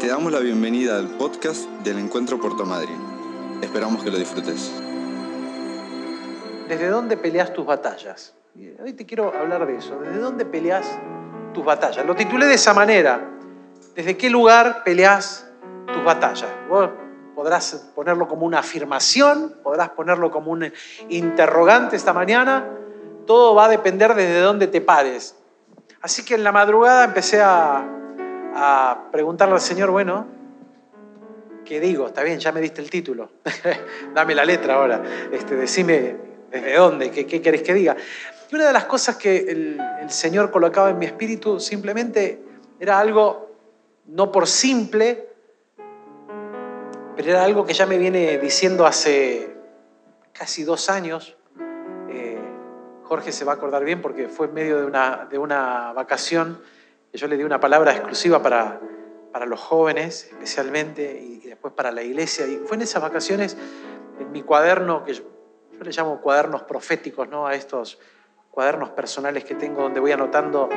Te damos la bienvenida al podcast del Encuentro Puerto. Esperamos que lo disfrutes. ¿Desde dónde peleas tus batallas? Hoy te quiero hablar de eso. ¿Desde dónde peleas tus batallas? Lo titulé de esa manera. ¿Desde qué lugar peleas tus batallas? Vos podrás ponerlo como una afirmación, podrás ponerlo como un interrogante esta mañana. Todo va a depender desde dónde te pares. Así que en la madrugada empecé a, a preguntarle al Señor, bueno, ¿qué digo? Está bien, ya me diste el título. Dame la letra ahora. Este, decime desde dónde, qué, qué querés que diga. Y una de las cosas que el, Señor colocaba en mi espíritu simplemente era algo, no por simple, pero era algo que ya me viene diciendo hace casi dos años. Eh, Jorge se va a acordar bien porque fue en medio de una, de una vacación yo le di una palabra exclusiva para, para los jóvenes, especialmente, y, y después para la iglesia. Y fue en esas vacaciones, en mi cuaderno, que yo, yo le llamo cuadernos proféticos, ¿no? A estos cuadernos personales que tengo donde voy anotando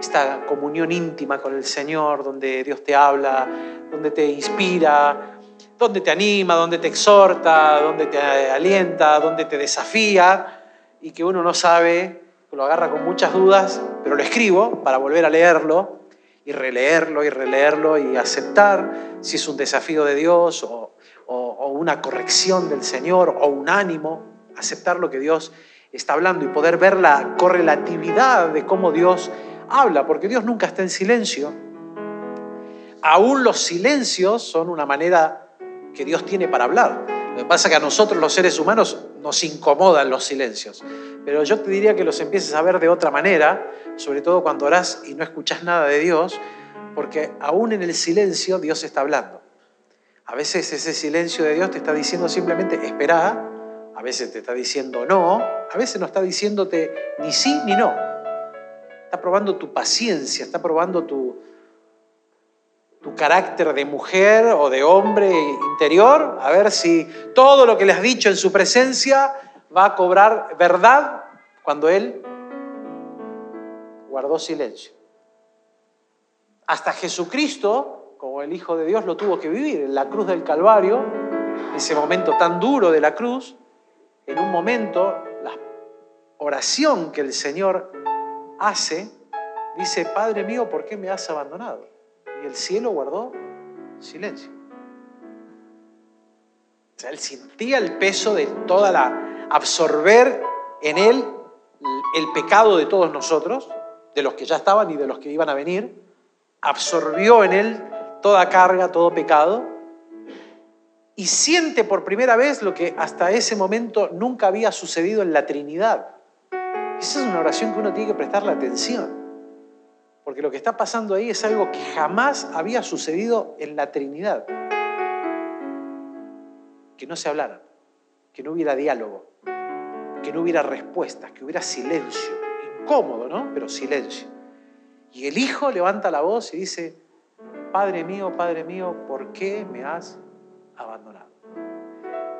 esta comunión íntima con el Señor, donde Dios te habla, donde te inspira, donde te anima, donde te exhorta, donde te alienta, donde te desafía y que uno no sabe, lo agarra con muchas dudas, pero lo escribo para volver a leerlo y releerlo y releerlo y aceptar si es un desafío de Dios o, o, una corrección del Señor o un ánimo, aceptar lo que Dios está hablando y poder ver la correlatividad de cómo Dios habla, porque Dios nunca está en silencio. Aún los silencios son una manera que Dios tiene para hablar. Pasa que a nosotros los seres humanos nos incomodan los silencios. Pero yo te diría que los empieces a ver de otra manera, sobre todo cuando orás y no escuchás nada de Dios, porque aún en el silencio Dios está hablando. A veces ese silencio de Dios te está diciendo simplemente espera, a veces te está diciendo no, a veces no está diciéndote ni sí ni no. Está probando tu paciencia, está probando tu, tu carácter de mujer o de hombre interior, a ver si todo lo que le has dicho en su presencia va a cobrar verdad cuando Él guardó silencio. Hasta Jesucristo, como el Hijo de Dios, lo tuvo que vivir en la cruz del Calvario, ese momento tan duro de la cruz, en un momento, la oración que el Señor hace, dice, Padre mío, ¿por qué me has abandonado? Y el cielo guardó silencio. O sea, él sentía el peso de toda la, absorber en él el pecado de todos nosotros, de los que ya estaban y de los que iban a venir, absorbió en él toda carga, todo pecado, y siente por primera vez lo que hasta ese momento nunca había sucedido en la Trinidad. Esa es una oración que uno tiene que prestarle atención. Porque lo que está pasando ahí es algo que jamás había sucedido en la Trinidad. Que no se hablara, que no hubiera diálogo, que no hubiera respuestas, que hubiera silencio. Incómodo, ¿no? Pero silencio. Y el Hijo levanta la voz y dice, Padre mío, Padre mío, ¿por qué me has abandonado?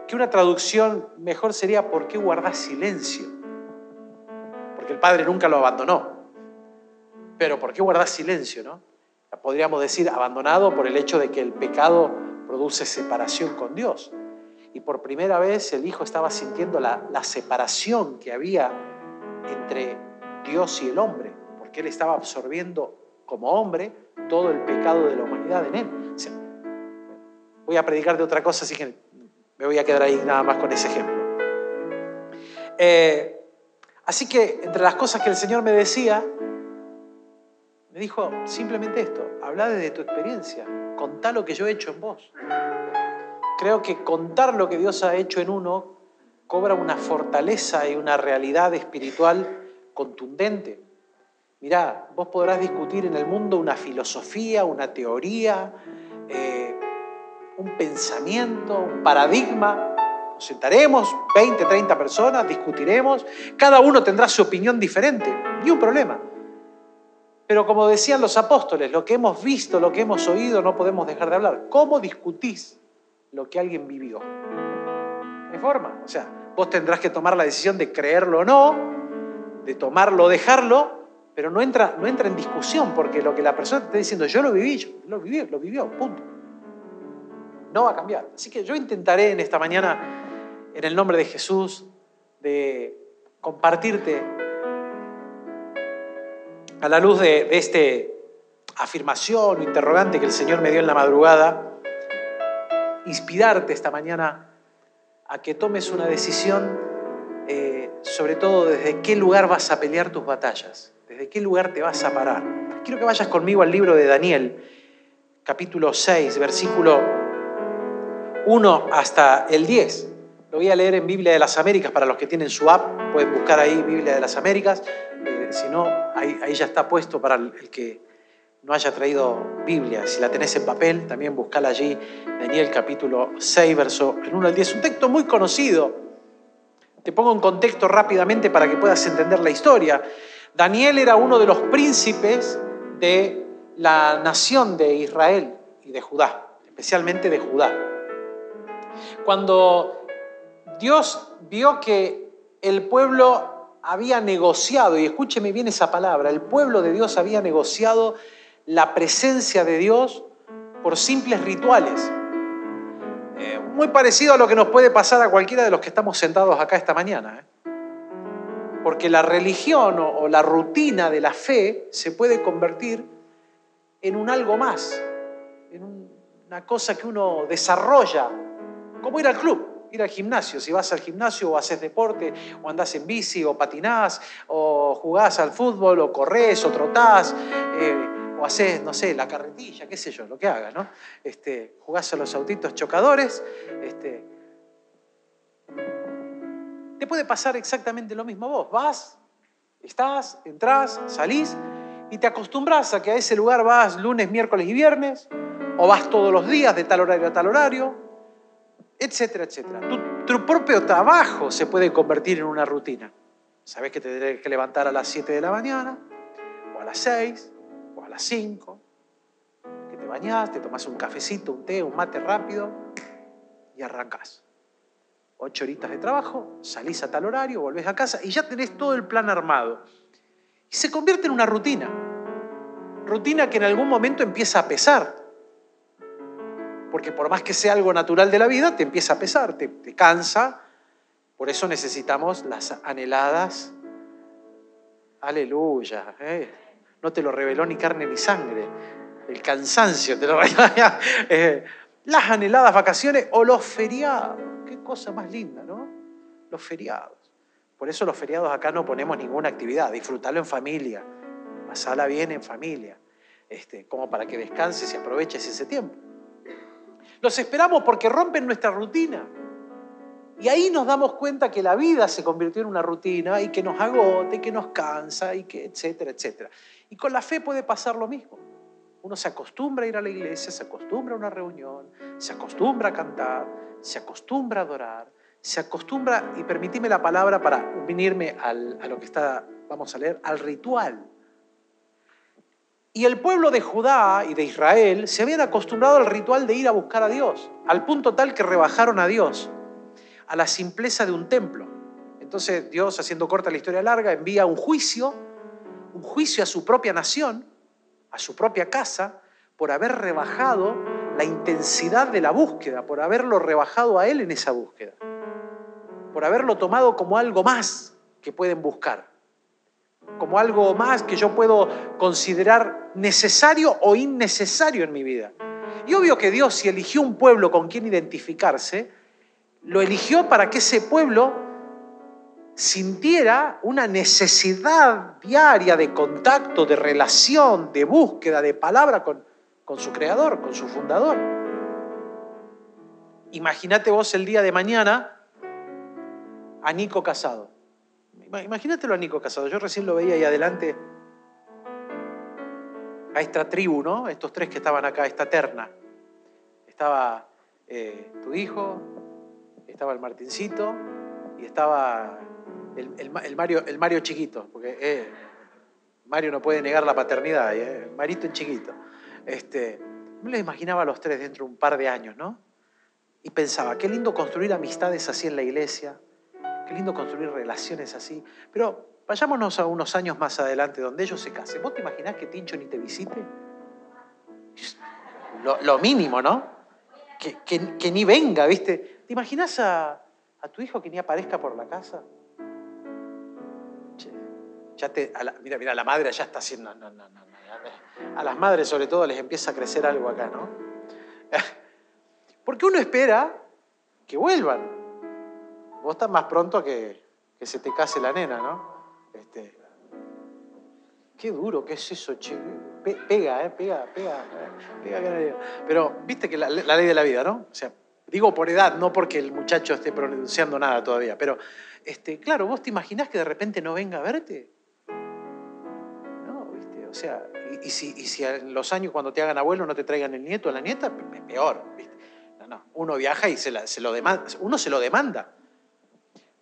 Que una traducción mejor sería, ¿por qué guardas silencio? Porque el Padre nunca lo abandonó. Pero ¿por qué guardar silencio, no? Podríamos decir abandonado por el hecho de que el pecado produce separación con Dios. Y por primera vez el Hijo estaba sintiendo la, separación que había entre Dios y el hombre, porque Él estaba absorbiendo como hombre todo el pecado de la humanidad en Él. Voy a predicar de otra cosa, así que me voy a quedar ahí nada más con ese ejemplo. Eh, así que entre las cosas que el Señor me decía, me dijo simplemente esto, habla desde tu experiencia, contá lo que yo he hecho en vos. Creo que contar lo que Dios ha hecho en uno cobra una fortaleza y una realidad espiritual contundente. Mirá, vos podrás discutir en el mundo una filosofía, una teoría, eh, un pensamiento, un paradigma. Nos sentaremos, 20, 30 personas, discutiremos, cada uno tendrá su opinión diferente, ni un problema. Pero como decían los apóstoles, lo que hemos visto, lo que hemos oído, no podemos dejar de hablar. ¿Cómo discutís lo que alguien vivió? Hay forma. O sea, vos tendrás que tomar la decisión de creerlo o no, de tomarlo o dejarlo, pero no entra, no entra en discusión porque lo que la persona te está diciendo, yo lo viví, yo lo viví, lo vivió, punto. No va a cambiar. Así que yo intentaré en esta mañana, en el nombre de Jesús, de compartirte a la luz de, este afirmación o interrogante que el Señor me dio en la madrugada, inspirarte esta mañana a que tomes una decisión, eh, sobre todo desde qué lugar vas a pelear tus batallas, desde qué lugar te vas a parar. Quiero que vayas conmigo al libro de Daniel, capítulo 6, versículo 1 hasta el 10. Lo voy a leer en Biblia de las Américas para los que tienen su app, pueden buscar ahí Biblia de las Américas, eh, si no, ahí, ahí ya está puesto para el que no haya traído Biblia. Si la tenés en papel, también buscala allí, Daniel capítulo 6, verso 1 al 10. Un texto muy conocido. Te pongo en contexto rápidamente para que puedas entender la historia. Daniel era uno de los príncipes de la nación de Israel y de Judá, especialmente de Judá. Cuando Dios vio que el pueblo había negociado, y escúcheme bien esa palabra, el pueblo de Dios había negociado la presencia de Dios por simples rituales. Eh, muy parecido a lo que nos puede pasar a cualquiera de los que estamos sentados acá esta mañana. ¿eh? Porque la religión o, la rutina de la fe se puede convertir en un algo más, en un- una cosa que uno desarrolla, como ir al club, ir al gimnasio. Si vas al gimnasio o haces deporte, o andás en bici, o patinás, o jugás al fútbol, o corres, o trotás, eh, o haces, no sé, la carretilla, qué sé yo, lo que hagas, ¿no? Este, jugás a los autitos chocadores, este, te puede pasar exactamente lo mismo vos. Vas, estás, entrás, salís y te acostumbras a que a ese lugar vas lunes, miércoles y viernes, o vas todos los días de tal horario a tal horario, etcétera, etcétera. Tu, propio trabajo se puede convertir en una rutina. Sabes que te tendrás que levantar a las 7 de la mañana, o a las 6, o a las 5, que te bañás, te tomas un cafecito, un té, un mate rápido y arrancás. Ocho horitas de trabajo, salís a tal horario, volvés a casa y ya tenés todo el plan armado. Y se convierte en una rutina. Rutina que en algún momento empieza a pesar. Porque por más que sea algo natural de la vida, te empieza a pesar, te, cansa. Por eso necesitamos las anheladas. Aleluya. ¿eh? No te lo reveló ni carne ni sangre. El cansancio te lo eh, Las anheladas vacaciones o los feriados. Qué cosa más linda, ¿no? Los feriados. Por eso los feriados acá no ponemos ninguna actividad. Disfrutarlo en familia. Pasarla bien en familia. Este, como para que descanses y aproveches ese tiempo. Los esperamos porque rompen nuestra rutina. Y ahí nos damos cuenta que la vida se convirtió en una rutina y que nos agota y que nos cansa y que etcétera, etcétera. Y con la fe puede pasar lo mismo. Uno se acostumbra a ir a la iglesia, se acostumbra a una reunión, se acostumbra a cantar, se acostumbra a adorar, se acostumbra, y permitime la palabra para unirme al- a lo que está, vamos a leer, al ritual. Y el pueblo de Judá y de Israel se habían acostumbrado al ritual de ir a buscar a Dios, al punto tal que rebajaron a Dios, a la simpleza de un templo. Entonces Dios, haciendo corta la historia larga, envía un juicio, un juicio a su propia nación, a su propia casa, por haber rebajado la intensidad de la búsqueda, por haberlo rebajado a él en esa búsqueda, por haberlo tomado como algo más que pueden buscar como algo más que yo puedo considerar necesario o innecesario en mi vida. Y obvio que Dios, si eligió un pueblo con quien identificarse, lo eligió para que ese pueblo sintiera una necesidad diaria de contacto, de relación, de búsqueda, de palabra con, con su creador, con su fundador. Imagínate vos el día de mañana a Nico casado. Ima- Imagínatelo a Nico Casado. Yo recién lo veía ahí adelante. A esta tribu, ¿no? Estos tres que estaban acá, esta terna. Estaba eh, tu hijo, estaba el Martincito y estaba el, el Ma- el Mario, el Mario chiquito, porque eh, Mario no puede negar la paternidad, ¿eh? Marito en chiquito. Este, me lo imaginaba a los tres dentro de un par de años, ¿no? Y pensaba, qué lindo construir amistades así en la iglesia, Qué lindo construir relaciones así. Pero Vayámonos a unos años más adelante donde ellos se casen. ¿Vos te imaginás que Tincho ni te visite? Lo, mínimo, ¿no? Que, ni venga, ¿viste? ¿Te imaginás a, tu hijo que ni aparezca por la casa? Mira, mira, la madre ya está haciendo. a las madres, sobre todo, les empieza a crecer algo acá, ¿no? Porque uno espera que vuelvan. Vos estás más pronto que, que se te case la nena, ¿no? Este, qué duro que es eso, che. Pe- pega, ¿eh? Pega, pega, eh, pega. Pero viste que la, ley de la vida, ¿no? O sea, digo por edad, no porque el muchacho esté pronunciando nada todavía. Pero, este, claro, vos te imaginás que de repente no venga a verte. No, ¿viste? O sea, y, si, en los años cuando te hagan abuelo no te traigan el nieto o la nieta, pe- peor, ¿viste? No, no. Uno viaja y se, se lo demanda, uno se lo demanda.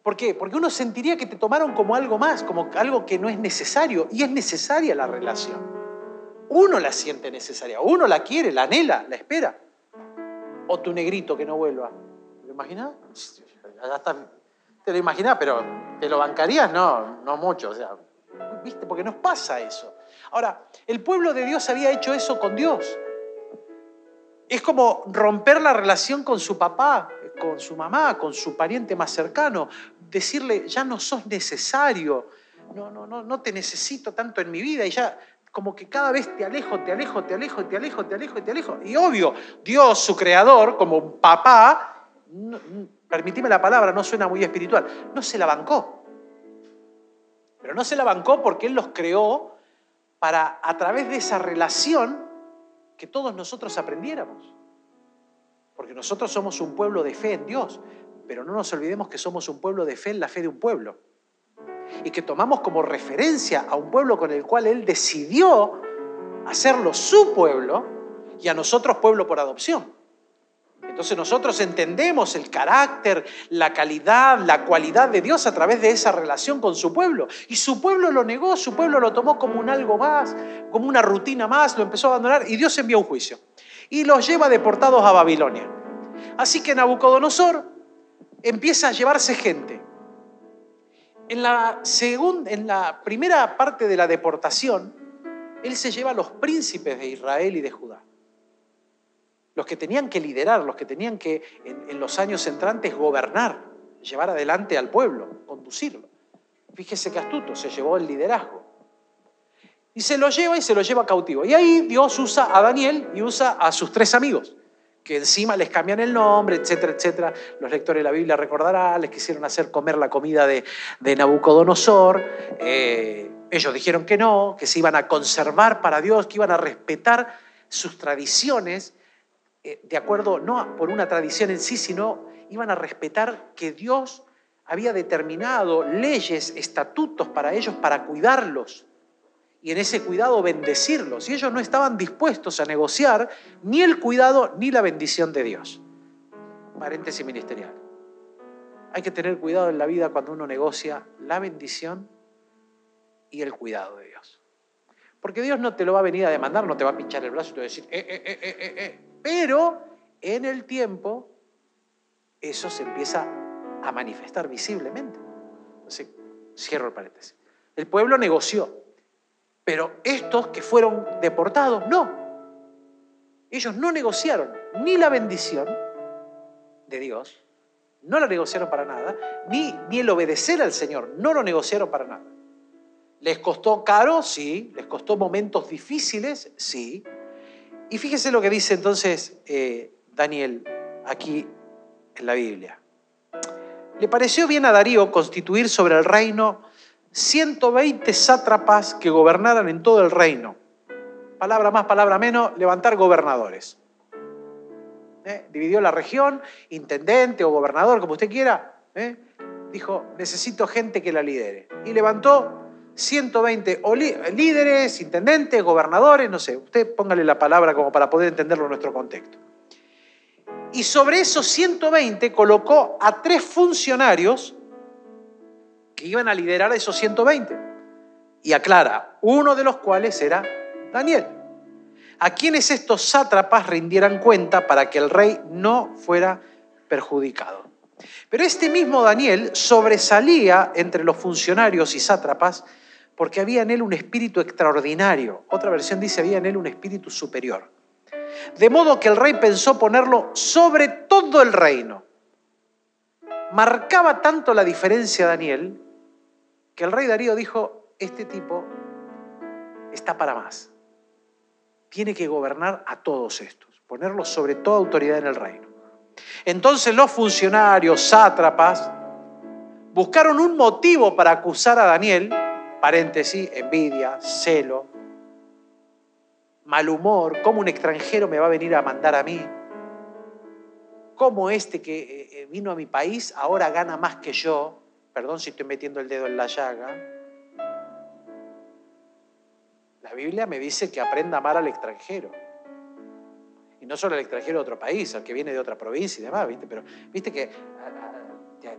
¿Por qué? Porque uno sentiría que te tomaron como algo más, como algo que no es necesario. Y es necesaria la relación. Uno la siente necesaria, uno la quiere, la anhela, la espera. O tu negrito que no vuelva. ¿Te lo imaginas? Te lo imaginás, pero ¿te lo bancarías? No, no mucho. O sea, ¿viste? Porque nos pasa eso. Ahora, el pueblo de Dios había hecho eso con Dios. Es como romper la relación con su papá, con su mamá, con su pariente más cercano. Decirle, ya no sos necesario, no, no, no, no te necesito tanto en mi vida y ya como que cada vez te alejo, te alejo, te alejo, te alejo, te alejo, te alejo. Y obvio, Dios, su creador, como papá, permitime la palabra, no suena muy espiritual, no se la bancó. Pero no se la bancó porque Él los creó para, a través de esa relación, que todos nosotros aprendiéramos. Porque nosotros somos un pueblo de fe en Dios, pero no nos olvidemos que somos un pueblo de fe en la fe de un pueblo. Y que tomamos como referencia a un pueblo con el cual Él decidió hacerlo su pueblo y a nosotros pueblo por adopción. Entonces nosotros entendemos el carácter, la calidad, la cualidad de Dios a través de esa relación con su pueblo. Y su pueblo lo negó, su pueblo lo tomó como un algo más, como una rutina más, lo empezó a abandonar y Dios envió un juicio. Y los lleva deportados a Babilonia. Así que Nabucodonosor empieza a llevarse gente. En la, segun- en la primera parte de la deportación, él se lleva a los príncipes de Israel y de Judá los que tenían que liderar, los que tenían que en, en los años entrantes gobernar, llevar adelante al pueblo, conducirlo. Fíjese que astuto, se llevó el liderazgo. Y se lo lleva y se lo lleva cautivo. Y ahí Dios usa a Daniel y usa a sus tres amigos, que encima les cambian el nombre, etcétera, etcétera. Los lectores de la Biblia recordarán, les quisieron hacer comer la comida de, Nabucodonosor. Eh, ellos dijeron que no, que se iban a conservar para Dios, que iban a respetar sus tradiciones eh, de acuerdo, no por una tradición en sí, sino iban a respetar que Dios había determinado leyes, estatutos para ellos, para cuidarlos. Y en ese cuidado bendecirlos. Y ellos no estaban dispuestos a negociar ni el cuidado ni la bendición de Dios. Paréntesis ministerial. Hay que tener cuidado en la vida cuando uno negocia la bendición y el cuidado de Dios. Porque Dios no te lo va a venir a demandar, no te va a pinchar el brazo y te va a decir, eh, eh, eh, eh, eh, eh. Pero en el tiempo eso se empieza a manifestar visiblemente. Cierro el paréntesis. El pueblo negoció, pero estos que fueron deportados, no. Ellos no negociaron ni la bendición de Dios, no la negociaron para nada, ni, ni el obedecer al Señor, no lo negociaron para nada. ¿Les costó caro? Sí. ¿Les costó momentos difíciles? Sí. Y fíjese lo que dice entonces eh, Daniel aquí en la Biblia. Le pareció bien a Darío constituir sobre el reino 120 sátrapas que gobernaran en todo el reino. Palabra más, palabra menos, levantar gobernadores. ¿Eh? Dividió la región, intendente o gobernador, como usted quiera. ¿eh? Dijo, necesito gente que la lidere. Y levantó 120 o li- líderes, intendentes, gobernadores, no sé, usted póngale la palabra como para poder entenderlo en nuestro contexto. Y sobre esos 120 colocó a tres funcionarios que iban a liderar a esos 120. Y aclara, uno de los cuales era Daniel, a quienes estos sátrapas rindieran cuenta para que el rey no fuera perjudicado. Pero este mismo Daniel sobresalía entre los funcionarios y sátrapas porque había en él un espíritu extraordinario. Otra versión dice, había en él un espíritu superior. De modo que el rey pensó ponerlo sobre todo el reino. Marcaba tanto la diferencia Daniel que el rey Darío dijo, este tipo está para más. Tiene que gobernar a todos estos, ponerlos sobre toda autoridad en el reino. Entonces los funcionarios, sátrapas, buscaron un motivo para acusar a Daniel, paréntesis, envidia, celo, mal humor, cómo un extranjero me va a venir a mandar a mí, cómo este que eh, eh, vino a mi país ahora gana más que yo, perdón si estoy metiendo el dedo en la llaga, la Biblia me dice que aprenda a amar al extranjero. Y no solo al extranjero de otro país, al que viene de otra provincia y demás, ¿viste? Pero viste que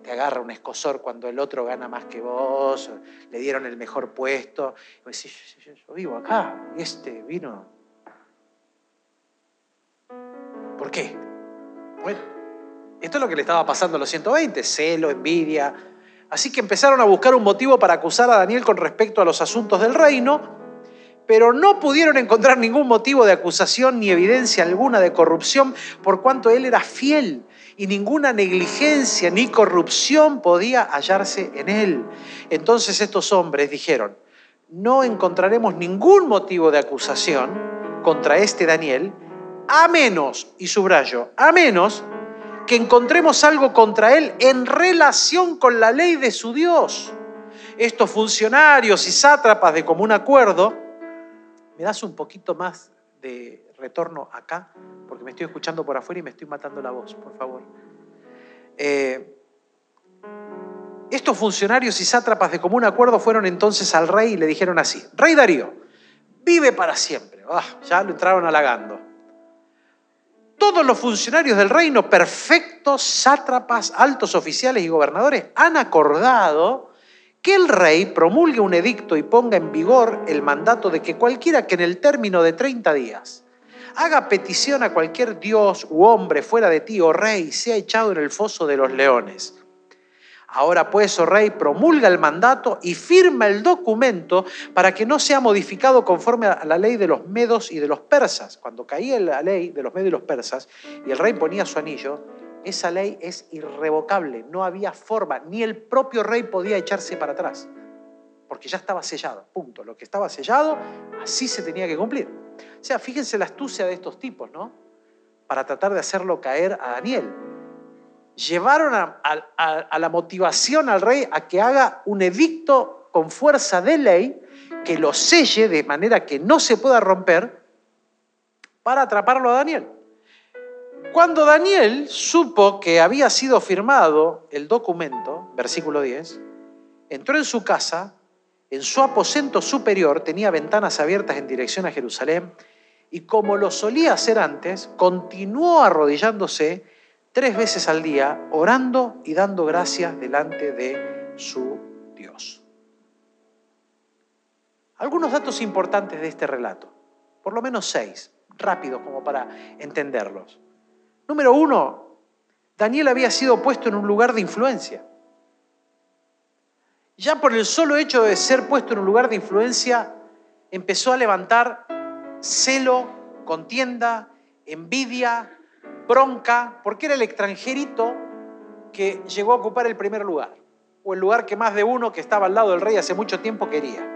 te agarra un escosor cuando el otro gana más que vos, le dieron el mejor puesto. Y vos decís, yo, vivo acá y este vino. ¿Por qué? Bueno, esto es lo que le estaba pasando a los 120, celo, envidia. Así que empezaron a buscar un motivo para acusar a Daniel con respecto a los asuntos del reino pero no pudieron encontrar ningún motivo de acusación ni evidencia alguna de corrupción, por cuanto él era fiel y ninguna negligencia ni corrupción podía hallarse en él. Entonces estos hombres dijeron, no encontraremos ningún motivo de acusación contra este Daniel, a menos, y subrayo, a menos que encontremos algo contra él en relación con la ley de su Dios. Estos funcionarios y sátrapas de común acuerdo, ¿Me das un poquito más de retorno acá? Porque me estoy escuchando por afuera y me estoy matando la voz, por favor. Eh, estos funcionarios y sátrapas de común acuerdo fueron entonces al rey y le dijeron así, Rey Darío, vive para siempre. Ah, ya lo entraron halagando. Todos los funcionarios del reino, perfectos sátrapas, altos oficiales y gobernadores, han acordado que el rey promulgue un edicto y ponga en vigor el mandato de que cualquiera que en el término de 30 días haga petición a cualquier dios u hombre fuera de ti, oh rey, sea echado en el foso de los leones. Ahora pues, oh rey, promulga el mandato y firma el documento para que no sea modificado conforme a la ley de los medos y de los persas. Cuando caía la ley de los medos y los persas y el rey ponía su anillo, esa ley es irrevocable, no había forma, ni el propio rey podía echarse para atrás, porque ya estaba sellado, punto. Lo que estaba sellado, así se tenía que cumplir. O sea, fíjense la astucia de estos tipos, ¿no? Para tratar de hacerlo caer a Daniel. Llevaron a, la motivación al rey a que haga un edicto con fuerza de ley que lo selle de manera que no se pueda romper para atraparlo a Daniel. Cuando Daniel supo que había sido firmado el documento, versículo 10, entró en su casa, en su aposento superior tenía ventanas abiertas en dirección a Jerusalén y como lo solía hacer antes, continuó arrodillándose tres veces al día, orando y dando gracias delante de su Dios. Algunos datos importantes de este relato, por lo menos seis, rápidos como para entenderlos. Número uno, Daniel había sido puesto en un lugar de influencia. Ya por el solo hecho de ser puesto en un lugar de influencia, empezó a levantar celo, contienda, envidia, bronca, porque era el extranjerito que llegó a ocupar el primer lugar, o el lugar que más de uno que estaba al lado del rey hace mucho tiempo quería.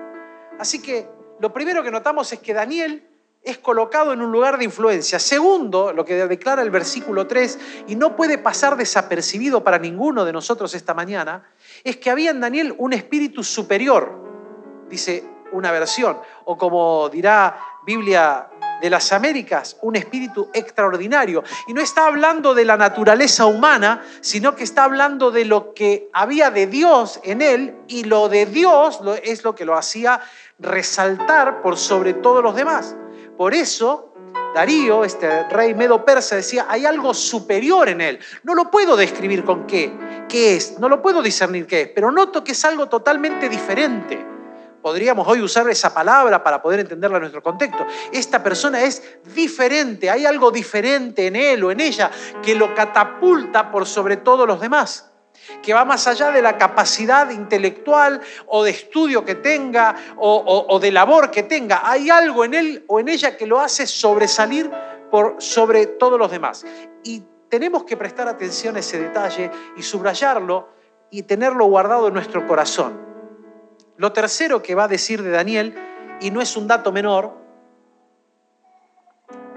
Así que lo primero que notamos es que Daniel es colocado en un lugar de influencia. Segundo, lo que declara el versículo 3, y no puede pasar desapercibido para ninguno de nosotros esta mañana, es que había en Daniel un espíritu superior, dice una versión, o como dirá Biblia de las Américas, un espíritu extraordinario. Y no está hablando de la naturaleza humana, sino que está hablando de lo que había de Dios en él, y lo de Dios es lo que lo hacía resaltar por sobre todos los demás. Por eso Darío, este rey medo persa, decía, hay algo superior en él. No lo puedo describir con qué, qué es, no lo puedo discernir qué es, pero noto que es algo totalmente diferente. Podríamos hoy usar esa palabra para poder entenderla en nuestro contexto. Esta persona es diferente, hay algo diferente en él o en ella que lo catapulta por sobre todos los demás, que va más allá de la capacidad intelectual o de estudio que tenga o, de labor que tenga. Hay algo en él o en ella que lo hace sobresalir por sobre todos los demás. Y tenemos que prestar atención a ese detalle y subrayarlo y tenerlo guardado en nuestro corazón. Lo tercero que va a decir de Daniel, y no es un dato menor,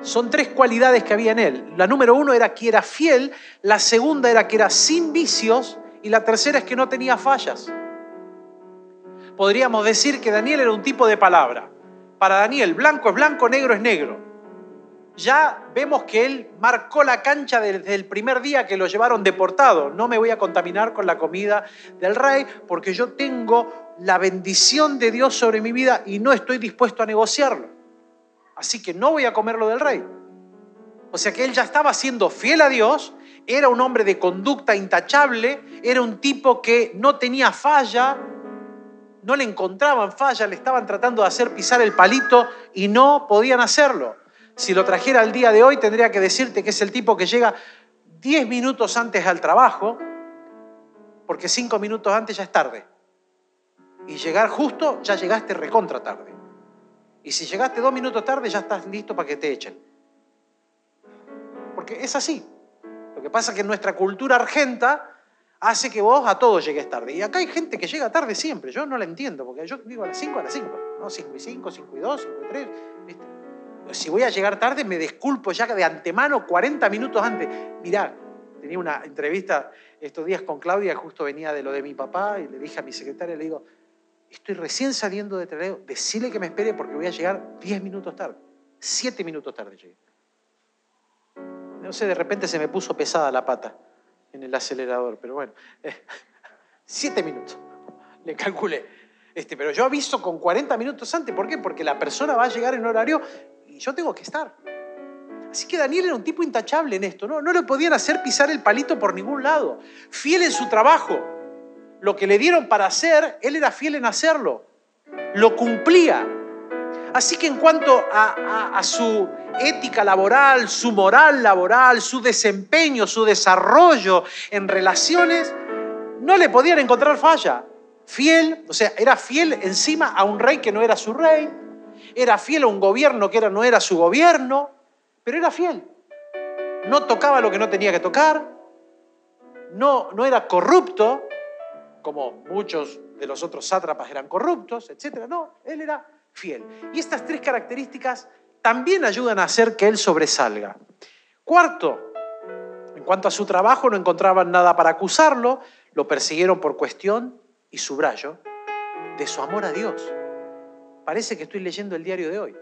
son tres cualidades que había en él. La número uno era que era fiel, la segunda era que era sin vicios y la tercera es que no tenía fallas. Podríamos decir que Daniel era un tipo de palabra. Para Daniel, blanco es blanco, negro es negro. Ya vemos que él marcó la cancha desde el primer día que lo llevaron deportado. No me voy a contaminar con la comida del rey porque yo tengo la bendición de Dios sobre mi vida y no estoy dispuesto a negociarlo. Así que no voy a comer lo del rey. O sea que él ya estaba siendo fiel a Dios, era un hombre de conducta intachable, era un tipo que no tenía falla, no le encontraban falla, le estaban tratando de hacer pisar el palito y no podían hacerlo. Si lo trajera al día de hoy, tendría que decirte que es el tipo que llega 10 minutos antes al trabajo, porque 5 minutos antes ya es tarde y llegar justo, ya llegaste recontra tarde. Y si llegaste dos minutos tarde, ya estás listo para que te echen. Porque es así. Lo que pasa es que nuestra cultura argenta hace que vos a todos llegues tarde. Y acá hay gente que llega tarde siempre. Yo no la entiendo, porque yo digo a las 5, a las 5. No, 5 y 5, 5 y 2, 5 y 3. Si voy a llegar tarde, me disculpo ya de antemano 40 minutos antes. Mirá, tenía una entrevista estos días con Claudia, justo venía de lo de mi papá, y le dije a mi secretaria, le digo, estoy recién saliendo de trailer, decirle que me espere porque voy a llegar 10 minutos tarde. 7 minutos tarde llegué. No sé, de repente se me puso pesada la pata en el acelerador, pero bueno, 7 minutos, le calculé. Este, pero yo aviso con 40 minutos antes, ¿por qué? Porque la persona va a llegar en horario y yo tengo que estar. Así que Daniel era un tipo intachable en esto, ¿no? No le podían hacer pisar el palito por ningún lado. Fiel en su trabajo lo que le dieron para hacer, él era fiel en hacerlo, lo cumplía. Así que en cuanto a, su ética laboral, su moral laboral, su desempeño, su desarrollo en relaciones, no le podían encontrar falla. Fiel, o sea, era fiel encima a un rey que no era su rey, era fiel a un gobierno que era, no era su gobierno, pero era fiel. No tocaba lo que no tenía que tocar, no, no era corrupto, como muchos de los otros sátrapas eran corruptos, etc. No, él era fiel. Y estas tres características también ayudan a hacer que él sobresalga. Cuarto, en cuanto a su trabajo no encontraban nada para acusarlo, lo persiguieron por cuestión, y subrayo, de su amor a Dios. Parece que estoy leyendo el diario de hoy.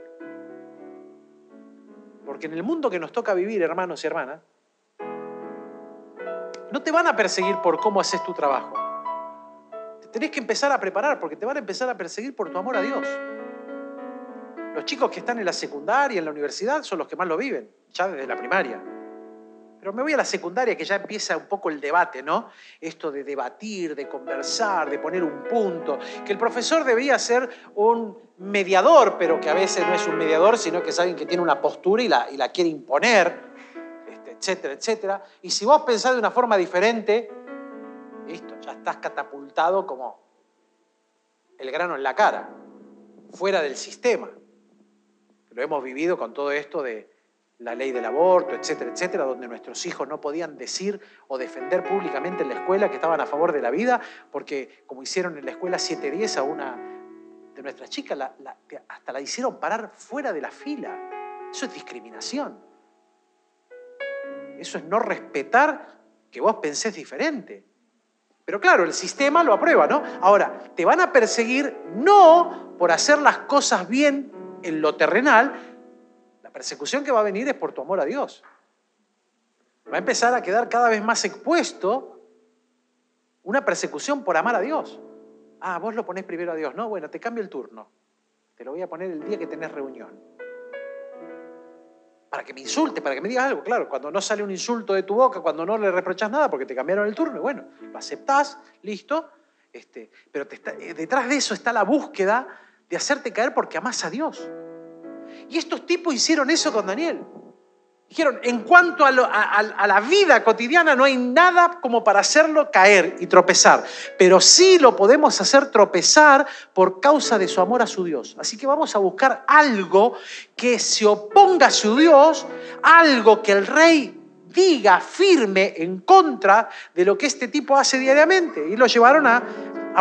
Porque en el mundo que nos toca vivir, hermanos y hermanas, no te van a perseguir por cómo haces tu trabajo tenés que empezar a preparar porque te van a empezar a perseguir por tu amor a Dios. Los chicos que están en la secundaria, en la universidad, son los que más lo viven, ya desde la primaria. Pero me voy a la secundaria que ya empieza un poco el debate, ¿no? Esto de debatir, de conversar, de poner un punto, que el profesor debía ser un mediador, pero que a veces no es un mediador, sino que es alguien que tiene una postura y la, y la quiere imponer, este, etcétera, etcétera. Y si vos pensás de una forma diferente, listo, ya estás catapultado como el grano en la cara, fuera del sistema. Lo hemos vivido con todo esto de la ley del aborto, etcétera, etcétera, donde nuestros hijos no podían decir o defender públicamente en la escuela que estaban a favor de la vida, porque como hicieron en la escuela 710 a una de nuestras chicas, hasta la hicieron parar fuera de la fila. Eso es discriminación. Eso es no respetar que vos pensés diferente. Pero claro, el sistema lo aprueba, ¿no? Ahora, te van a perseguir no por hacer las cosas bien en lo terrenal, la persecución que va a venir es por tu amor a Dios. Va a empezar a quedar cada vez más expuesto una persecución por amar a Dios. Ah, vos lo ponés primero a Dios. No, bueno, te cambio el turno. Te lo voy a poner el día que tenés reunión para que me insulte, para que me digas algo. Claro, cuando no sale un insulto de tu boca, cuando no le reprochas nada porque te cambiaron el turno, bueno, lo aceptás, listo, Este, pero eh, detrás de eso está la búsqueda de hacerte caer porque amas a Dios. Y estos tipos hicieron eso con Daniel. Dijeron, en cuanto a, la vida cotidiana no hay nada como para hacerlo caer y tropezar, pero sí lo podemos hacer tropezar por causa de su amor a su Dios. Así que vamos a buscar algo que se oponga a su Dios, algo que el rey diga firme en contra de lo que este tipo hace diariamente. Y lo llevaron a,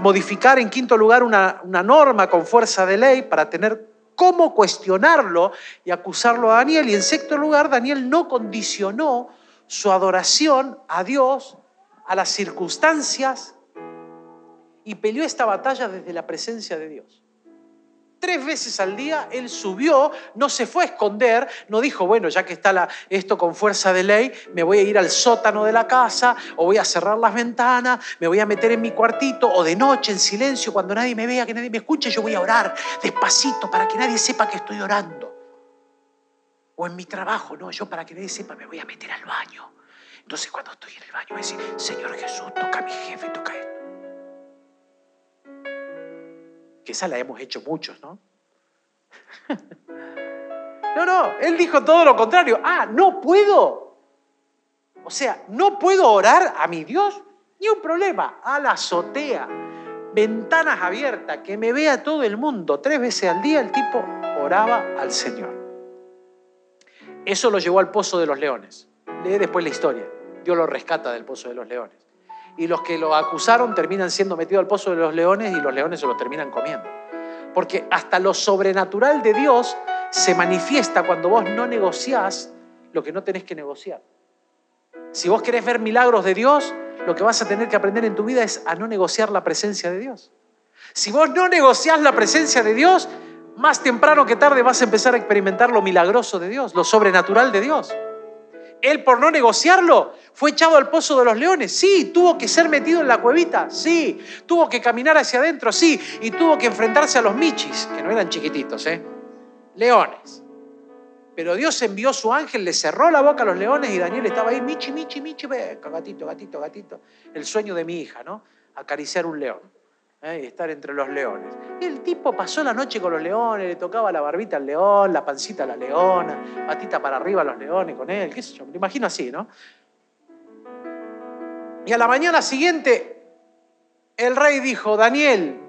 modificar en quinto lugar una, norma con fuerza de ley para tener cómo cuestionarlo y acusarlo a Daniel. Y en sexto lugar, Daniel no condicionó su adoración a Dios, a las circunstancias, y peleó esta batalla desde la presencia de Dios. Tres veces al día él subió, no se fue a esconder, no dijo, bueno, ya que está esto con fuerza de ley, me voy a ir al sótano de la casa, o voy a cerrar las ventanas, me voy a meter en mi cuartito, o de noche en silencio, cuando nadie me vea, que nadie me escuche, yo voy a orar despacito para que nadie sepa que estoy orando. O en mi trabajo, no, yo para que nadie sepa me voy a meter al baño. Entonces cuando estoy en el baño voy a decir, Señor Jesús, toca a mi jefe, toca esto esa la hemos hecho muchos, ¿no? no, no, él dijo todo lo contrario. Ah, no puedo. O sea, no puedo orar a mi Dios, ni un problema, a la azotea, ventanas abiertas, que me vea todo el mundo. Tres veces al día el tipo oraba al Señor. Eso lo llevó al pozo de los leones. Lee después la historia. Dios lo rescata del pozo de los leones y los que lo acusaron terminan siendo metidos al pozo de los leones y los leones se lo terminan comiendo. Porque hasta lo sobrenatural de Dios se manifiesta cuando vos no negociás lo que no tenés que negociar. Si vos querés ver milagros de Dios, lo que vas a tener que aprender en tu vida es a no negociar la presencia de Dios. Si vos no negociás la presencia de Dios, más temprano que tarde vas a empezar a experimentar lo milagroso de Dios, lo sobrenatural de Dios. Él por no negociarlo fue echado al pozo de los leones. Sí, tuvo que ser metido en la cuevita. Sí, tuvo que caminar hacia adentro. Sí, y tuvo que enfrentarse a los michis, que no eran chiquititos, ¿eh? Leones. Pero Dios envió su ángel, le cerró la boca a los leones y Daniel estaba ahí, michi, michi, michi, gatito, gatito, gatito. El sueño de mi hija, ¿no? Acariciar un león. ¿Eh? estar entre los leones. Y el tipo pasó la noche con los leones, le tocaba la barbita al león, la pancita a la leona, patita para arriba a los leones con él, qué sé yo, me imagino así, ¿no? Y a la mañana siguiente, el rey dijo, Daniel,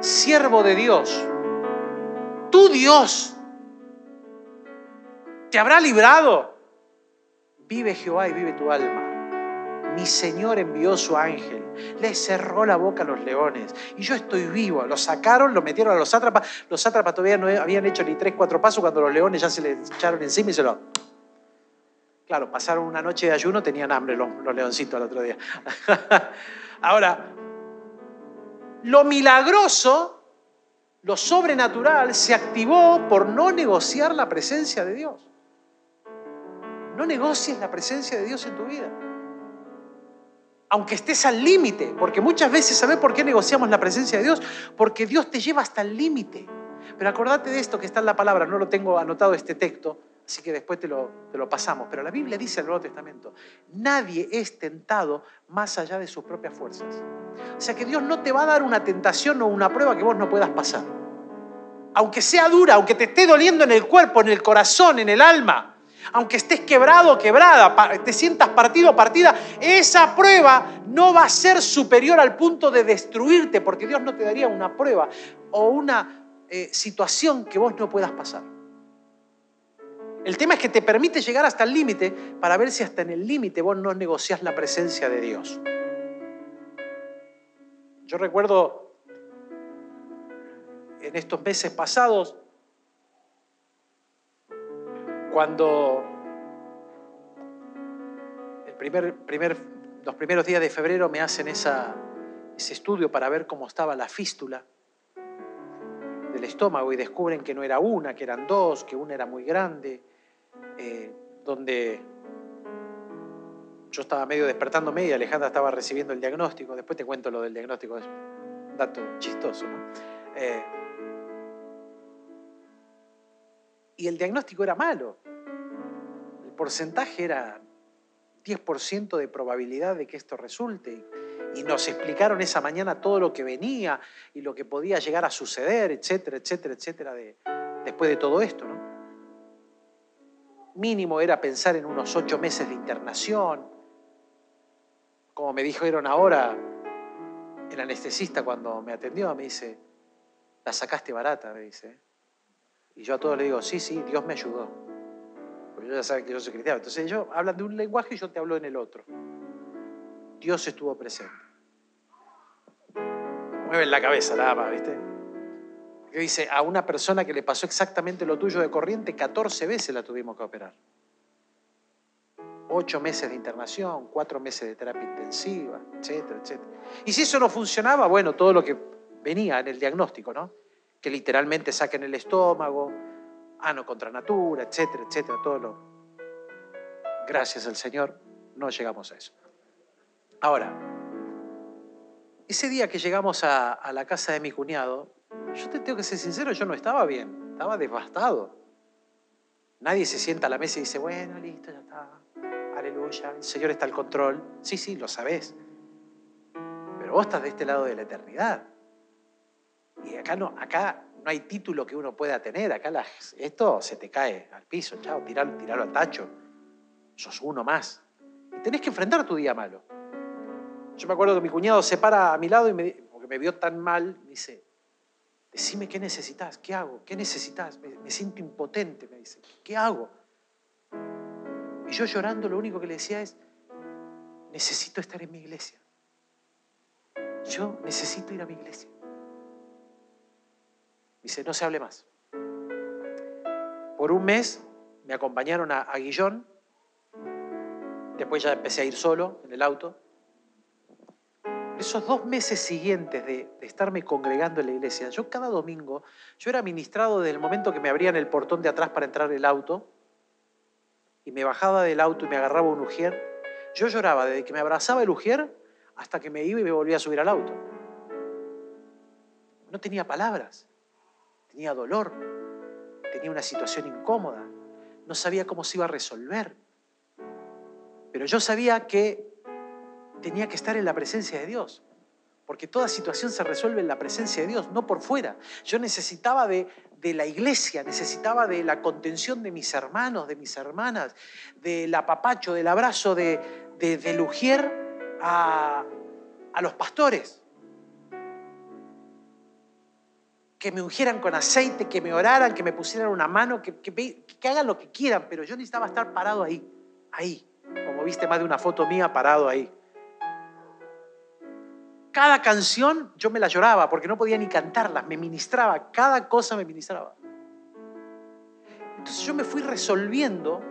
siervo de Dios, tu Dios, te habrá librado. Vive Jehová y vive tu alma mi Señor envió su ángel, le cerró la boca a los leones y yo estoy vivo. Lo sacaron, lo metieron a los sátrapas. Los sátrapas todavía no habían hecho ni tres, cuatro pasos cuando los leones ya se le echaron encima y se lo... Claro, pasaron una noche de ayuno, tenían hambre los, los leoncitos el otro día. Ahora, lo milagroso, lo sobrenatural, se activó por no negociar la presencia de Dios. No negocies la presencia de Dios en tu vida aunque estés al límite, porque muchas veces, ¿sabes por qué negociamos la presencia de Dios? Porque Dios te lleva hasta el límite. Pero acordate de esto que está en la palabra, no lo tengo anotado este texto, así que después te lo, te lo pasamos. Pero la Biblia dice en el Nuevo Testamento, nadie es tentado más allá de sus propias fuerzas. O sea que Dios no te va a dar una tentación o una prueba que vos no puedas pasar. Aunque sea dura, aunque te esté doliendo en el cuerpo, en el corazón, en el alma, aunque estés quebrado o quebrada, te sientas partido o partida, esa prueba no va a ser superior al punto de destruirte, porque Dios no te daría una prueba o una eh, situación que vos no puedas pasar. El tema es que te permite llegar hasta el límite para ver si hasta en el límite vos no negociás la presencia de Dios. Yo recuerdo en estos meses pasados cuando el primer, primer, los primeros días de febrero me hacen ese estudio para ver cómo estaba la fístula del estómago y descubren que no era una, que eran dos, que una era muy grande, eh, donde yo estaba medio despertándome y Alejandra estaba recibiendo el diagnóstico. Después te cuento lo del diagnóstico, es un dato chistoso. ¿no? Eh, y el diagnóstico era malo. Porcentaje era 10% de probabilidad de que esto resulte. Y nos explicaron esa mañana todo lo que venía y lo que podía llegar a suceder, etcétera, etcétera, etcétera, de, después de todo esto, ¿no? Mínimo era pensar en unos ocho meses de internación. Como me dijeron ahora, el anestesista cuando me atendió me dice, la sacaste barata, me dice. Y yo a todos le digo, sí, sí, Dios me ayudó. Porque ellos ya saben que yo soy cristiano. Entonces ellos hablan de un lenguaje y yo te hablo en el otro. Dios estuvo presente. Mueven la cabeza nada más, ¿viste? Dice, a una persona que le pasó exactamente lo tuyo de corriente, 14 veces la tuvimos que operar. Ocho meses de internación, cuatro meses de terapia intensiva, etcétera, etcétera. Y si eso no funcionaba, bueno, todo lo que venía en el diagnóstico, ¿no? Que literalmente saquen el estómago, ano contra natura, etcétera, etcétera, todo lo. Gracias al Señor, no llegamos a eso. Ahora, ese día que llegamos a, a la casa de mi cuñado, yo te tengo que ser sincero, yo no estaba bien, estaba devastado. Nadie se sienta a la mesa y dice, bueno, listo, ya está, aleluya, el Señor está al control. Sí, sí, lo sabés. Pero vos estás de este lado de la eternidad. Y acá no, acá no hay título que uno pueda tener, acá esto se te cae al piso, chao, tiralo, al tacho. Sos uno más. Y tenés que enfrentar tu día malo. Yo me acuerdo que mi cuñado se para a mi lado y me, porque me vio tan mal, me dice, decime qué necesitas, qué hago, qué necesitas. Me, me siento impotente, me dice, ¿qué hago? Y yo llorando lo único que le decía es, necesito estar en mi iglesia. Yo necesito ir a mi iglesia. Dice, no se hable más. Por un mes me acompañaron a, a Guillón, después ya empecé a ir solo en el auto. Esos dos meses siguientes de, de, estarme congregando en la iglesia, yo cada domingo, yo era ministrado desde el momento que me abrían el portón de atrás para entrar el auto y me bajaba del auto y me agarraba un ujier. Yo lloraba desde que me abrazaba el ujier hasta que me iba y me volvía a subir al auto. No tenía palabras tenía dolor, tenía una situación incómoda, no sabía cómo se iba a resolver. Pero yo sabía que tenía que estar en la presencia de Dios, porque toda situación se resuelve en la presencia de Dios, no por fuera. Yo necesitaba de, de la iglesia, necesitaba de la contención de mis hermanos, de mis hermanas, del apapacho, del abrazo de, de, de Lugier a, a los pastores. Que me ungieran con aceite, que me oraran, que me pusieran una mano, que, que, hagan lo que quieran, pero yo necesitaba estar parado ahí, ahí, como viste más de una foto mía parado ahí. Cada canción yo me la lloraba porque no podía ni cantarlas, me ministraba, cada cosa me ministraba. Entonces yo me fui resolviendo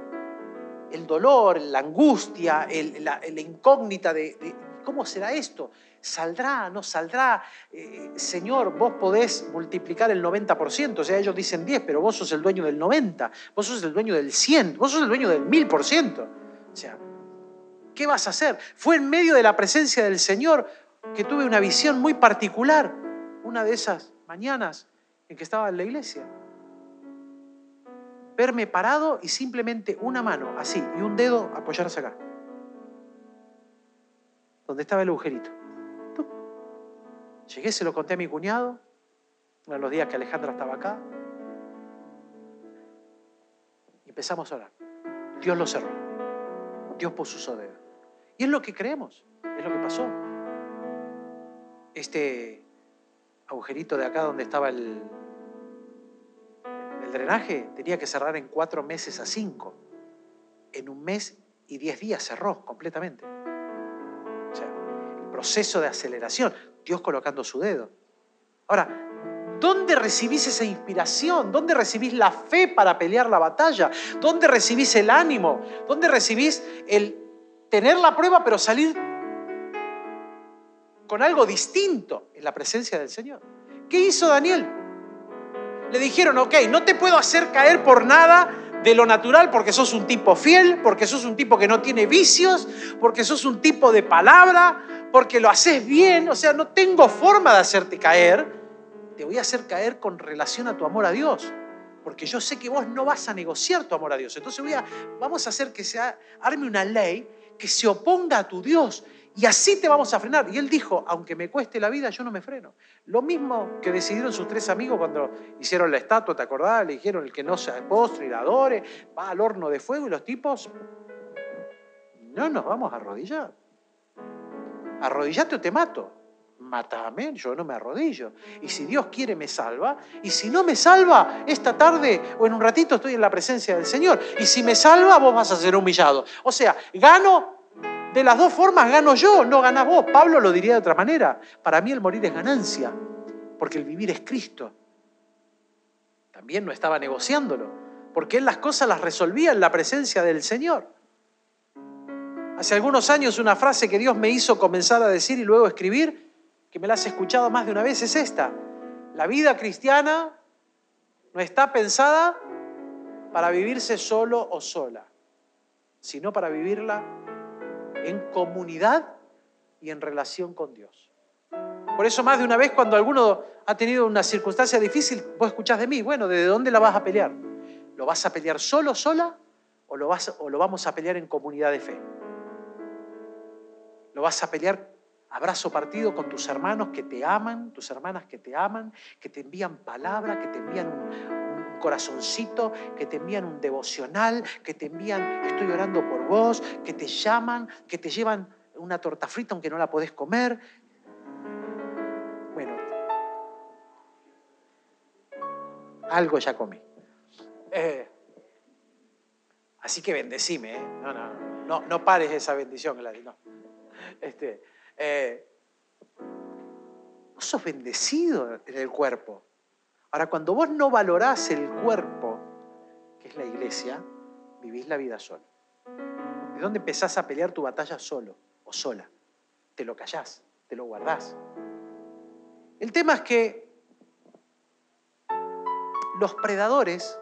el dolor, la angustia, el, la, incógnita de cómo será esto. ¿Saldrá? ¿No saldrá? Eh, señor, vos podés multiplicar el 90%, o sea, ellos dicen 10, pero vos sos el dueño del 90, vos sos el dueño del 100, vos sos el dueño del 1000%. O sea, ¿qué vas a hacer? Fue en medio de la presencia del Señor que tuve una visión muy particular, una de esas mañanas en que estaba en la iglesia. Verme parado y simplemente una mano así y un dedo apoyarse acá, donde estaba el agujerito. Llegué, se lo conté a mi cuñado, de los días que Alejandra estaba acá. Y empezamos a orar. Dios lo cerró. Dios puso su dedo. Y es lo que creemos, es lo que pasó. Este agujerito de acá donde estaba el, el drenaje tenía que cerrar en cuatro meses a cinco. En un mes y diez días cerró completamente. O sea, el proceso de aceleración. Dios colocando su dedo. Ahora, ¿dónde recibís esa inspiración? ¿Dónde recibís la fe para pelear la batalla? ¿Dónde recibís el ánimo? ¿Dónde recibís el tener la prueba pero salir con algo distinto en la presencia del Señor? ¿Qué hizo Daniel? Le dijeron, ok, no te puedo hacer caer por nada de lo natural porque sos un tipo fiel, porque sos un tipo que no tiene vicios, porque sos un tipo de palabra, porque lo haces bien, o sea, no tengo forma de hacerte caer, te voy a hacer caer con relación a tu amor a Dios. Porque yo sé que vos no vas a negociar tu amor a Dios. Entonces voy a, vamos a hacer que se arme una ley que se oponga a tu Dios Y así te vamos a frenar. Y él dijo, aunque me cueste la vida, yo no me freno. Lo mismo que decidieron sus tres amigos cuando hicieron la estatua, ¿te acordás? Le dijeron, el que no se postre y la adore, va al horno de fuego y los tipos, no nos vamos a arrodillar. Arrodillate o te mato. Mátame, yo no me arrodillo. Y si Dios quiere me salva. Y si no me salva, esta tarde o en un ratito estoy en la presencia del Señor. Y si me salva, vos vas a ser humillado. O sea, gano de las dos formas gano yo, no ganás vos. Pablo lo diría de otra manera. Para mí el morir es ganancia, porque el vivir es Cristo. También no estaba negociándolo, porque él las cosas las resolvía en la presencia del Señor. Hace algunos años una frase que Dios me hizo comenzar a decir y luego escribir, que me la has escuchado más de una vez, es esta. La vida cristiana no está pensada para vivirse solo o sola, sino para vivirla en comunidad y en relación con Dios. Por eso más de una vez cuando alguno ha tenido una circunstancia difícil, vos escuchás de mí, bueno, ¿de dónde la vas a pelear? ¿Lo vas a pelear solo, sola? ¿O lo, vas, o lo vamos a pelear en comunidad de fe? ¿Lo vas a pelear abrazo partido con tus hermanos que te aman, tus hermanas que te aman, que te envían palabra, que te envían un, corazoncito, que te envían un devocional, que te envían estoy orando por vos, que te llaman, que te llevan una torta frita aunque no la podés comer. Bueno, algo ya comí. Eh, así que bendecime, ¿eh? no, no, no, no pares esa bendición, Gladys, no. Este, eh, vos sos bendecido en el cuerpo. Ahora, cuando vos no valorás el cuerpo, que es la iglesia, vivís la vida solo. ¿De dónde empezás a pelear tu batalla solo o sola? Te lo callás, te lo guardás. El tema es que los predadores,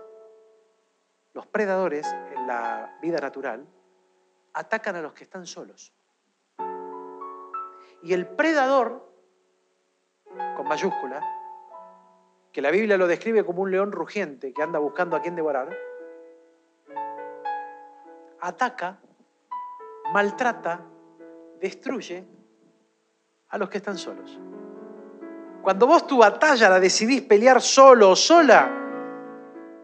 los predadores en la vida natural, atacan a los que están solos. Y el predador, con mayúscula, que la Biblia lo describe como un león rugiente que anda buscando a quien devorar, ataca, maltrata, destruye a los que están solos. Cuando vos tu batalla la decidís pelear solo o sola,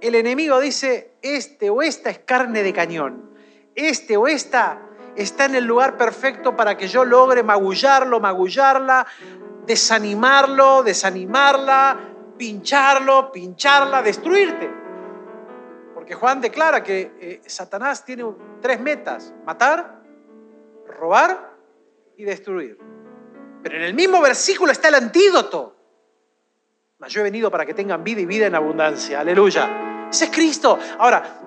el enemigo dice, este o esta es carne de cañón, este o esta está en el lugar perfecto para que yo logre magullarlo, magullarla, desanimarlo, desanimarla, pincharlo, pincharla, destruirte. Porque Juan declara que eh, Satanás tiene tres metas, matar, robar y destruir. Pero en el mismo versículo está el antídoto. Mas yo he venido para que tengan vida y vida en abundancia. Aleluya. Ese es Cristo. Ahora,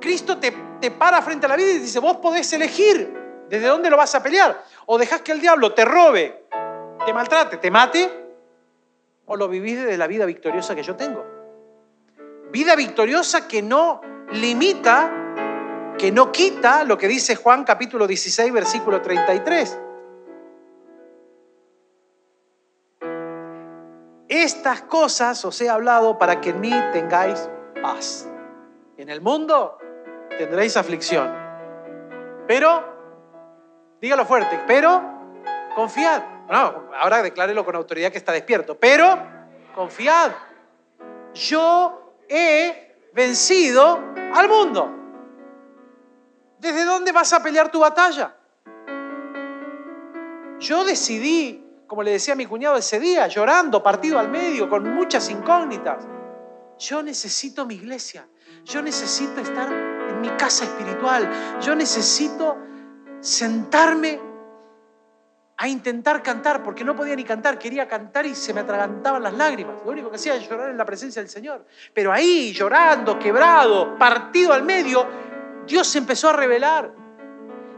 Cristo te, te para frente a la vida y dice, vos podés elegir desde dónde lo vas a pelear. O dejas que el diablo te robe, te maltrate, te mate, o lo vivís de la vida victoriosa que yo tengo. Vida victoriosa que no limita, que no quita lo que dice Juan capítulo 16, versículo 33. Estas cosas os he hablado para que en mí tengáis paz. En el mundo tendréis aflicción. Pero, dígalo fuerte, pero confiad no, ahora declárelo con autoridad que está despierto. Pero confiad, yo he vencido al mundo. ¿Desde dónde vas a pelear tu batalla? Yo decidí, como le decía a mi cuñado ese día, llorando, partido al medio, con muchas incógnitas. Yo necesito mi iglesia. Yo necesito estar mi casa espiritual. Yo necesito sentarme a intentar cantar, porque no podía ni cantar, quería cantar y se me atragantaban las lágrimas. Lo único que hacía era llorar en la presencia del Señor. Pero ahí, llorando, quebrado, partido al medio, Dios se empezó a revelar.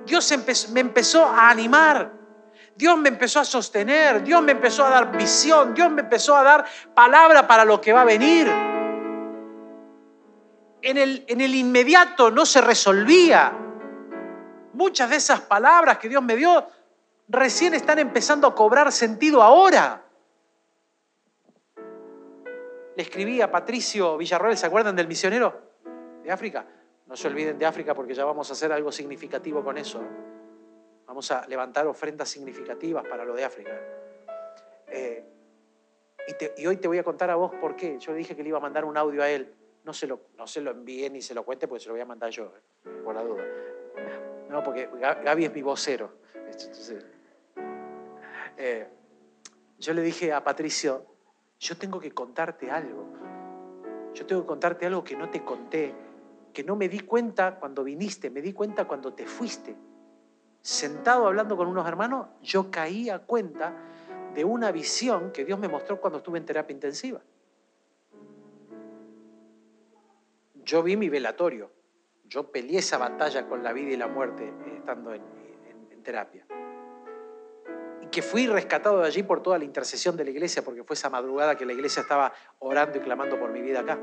Dios me empezó a animar. Dios me empezó a sostener. Dios me empezó a dar visión. Dios me empezó a dar palabra para lo que va a venir. En el, inmediato no se resolvía. Muchas de esas palabras que Dios me dio recién están empezando a cobrar sentido ahora. Le escribí a Patricio Villarroel, ¿se acuerdan del misionero de África? No se olviden de África porque ya vamos a hacer algo significativo con eso. Vamos a levantar ofrendas significativas para lo de África. Eh, y, y hoy te voy a contar a vos por qué. Yo le dije que le iba a mandar un audio a él. No se lo, no se lo envíe ni se lo cuente porque se lo voy a mandar yo, eh, por la duda. No, porque Ga- Gaby es mi vocero. Entonces, eh, yo le dije a Patricio, yo tengo que contarte algo. Yo tengo que contarte algo que no te conté, que no me di cuenta cuando viniste, me di cuenta cuando te fuiste. Sentado hablando con unos hermanos, yo caí a cuenta de una visión que Dios me mostró cuando estuve en terapia intensiva. Yo vi mi velatorio. Yo peleé esa batalla con la vida y la muerte eh, estando en, terapia. Y que fui rescatado de allí por toda la intercesión de la iglesia, porque fue esa madrugada que la iglesia estaba orando y clamando por mi vida acá.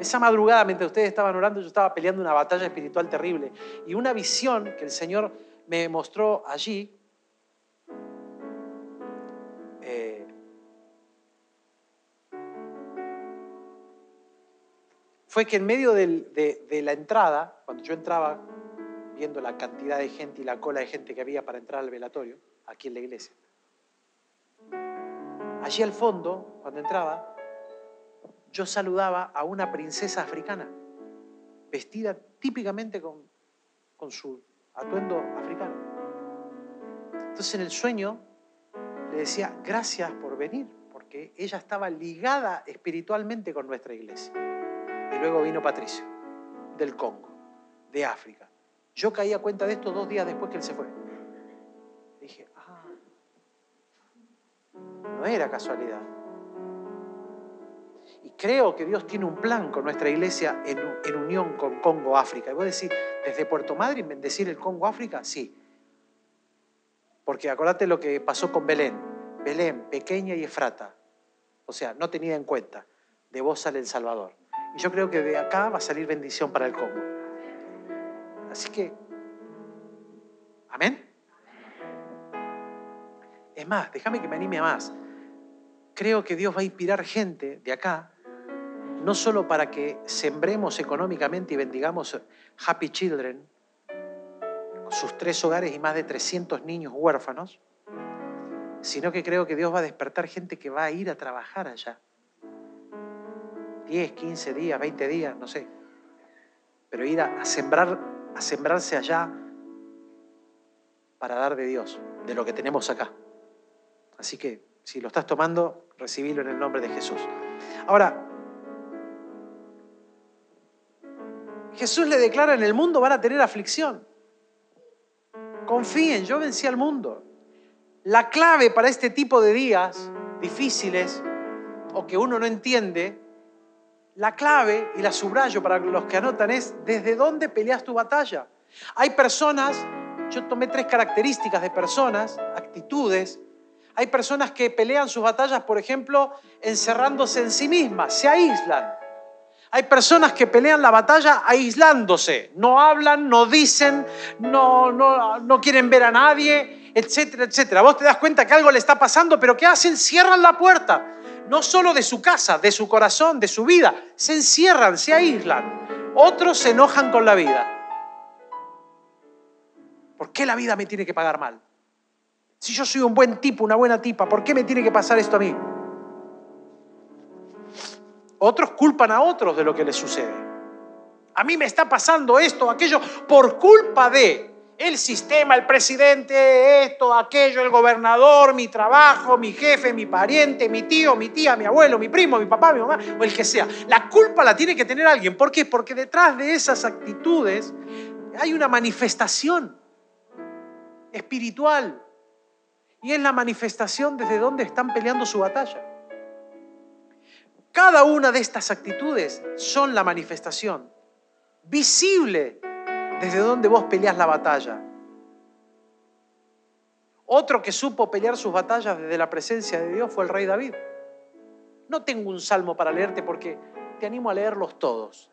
Esa madrugada, mientras ustedes estaban orando, yo estaba peleando una batalla espiritual terrible. Y una visión que el Señor me mostró allí, fue que en medio de la entrada, cuando yo entraba, viendo la cantidad de gente y la cola de gente que había para entrar al velatorio, aquí en la iglesia, allí al fondo, cuando entraba, yo saludaba a una princesa africana, vestida típicamente con, con su atuendo africano. Entonces en el sueño le decía, gracias por venir, porque ella estaba ligada espiritualmente con nuestra iglesia. Y luego vino Patricio, del Congo, de África. Yo caí a cuenta de esto dos días después que él se fue. Dije, ah, no era casualidad. Y creo que Dios tiene un plan con nuestra iglesia en, en unión con Congo, África. Y vos decís, desde Puerto Madryn, bendecir el Congo, África, sí. Porque acordate lo que pasó con Belén. Belén, pequeña y Efrata. O sea, no tenida en cuenta. De vos sale el Salvador. Yo creo que de acá va a salir bendición para el Congo. Así que, amén. Es más, déjame que me anime a más. Creo que Dios va a inspirar gente de acá, no solo para que sembremos económicamente y bendigamos Happy Children, sus tres hogares y más de 300 niños huérfanos, sino que creo que Dios va a despertar gente que va a ir a trabajar allá. 10, 15 días, 20 días, no sé. Pero ir a, sembrar, a sembrarse allá para dar de Dios, de lo que tenemos acá. Así que si lo estás tomando, recibilo en el nombre de Jesús. Ahora, Jesús le declara en el mundo van a tener aflicción. Confíen, yo vencí al mundo. La clave para este tipo de días difíciles o que uno no entiende, la clave, y la subrayo para los que anotan, es desde dónde peleas tu batalla. Hay personas, yo tomé tres características de personas, actitudes. Hay personas que pelean sus batallas, por ejemplo, encerrándose en sí mismas, se aíslan. Hay personas que pelean la batalla aislándose, no hablan, no dicen, no, no, no quieren ver a nadie, etcétera, etcétera. Vos te das cuenta que algo le está pasando, pero ¿qué hacen? Cierran la puerta, no solo de su casa, de su corazón, de su vida, se encierran, se aíslan. Otros se enojan con la vida. ¿Por qué la vida me tiene que pagar mal? Si yo soy un buen tipo, una buena tipa, ¿por qué me tiene que pasar esto a mí? Otros culpan a otros de lo que les sucede. A mí me está pasando esto, aquello, por culpa de el sistema, el presidente, esto, aquello, el gobernador, mi trabajo, mi jefe, mi pariente, mi tío, mi tía, mi abuelo, mi primo, mi papá, mi mamá, o el que sea. La culpa la tiene que tener alguien. ¿Por qué? Porque detrás de esas actitudes hay una manifestación espiritual. Y es la manifestación desde donde están peleando su batalla. Cada una de estas actitudes son la manifestación visible desde donde vos peleas la batalla. Otro que supo pelear sus batallas desde la presencia de Dios fue el rey David. No tengo un salmo para leerte porque te animo a leerlos todos.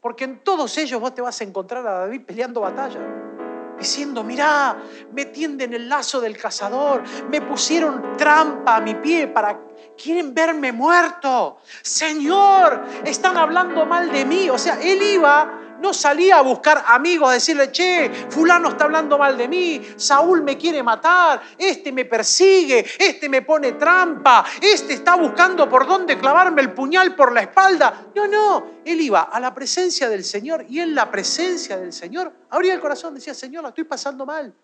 Porque en todos ellos vos te vas a encontrar a David peleando batalla. Diciendo, mirá, me tienden el lazo del cazador, me pusieron trampa a mi pie para... Quieren verme muerto. Señor, están hablando mal de mí. O sea, él iba no salía a buscar amigos, a decirle, che, fulano está hablando mal de mí, Saúl me quiere matar, este me persigue, este me pone trampa, este está buscando por dónde clavarme el puñal por la espalda. No, no, él iba a la presencia del Señor y en la presencia del Señor abría el corazón, decía, Señor, la estoy pasando mal.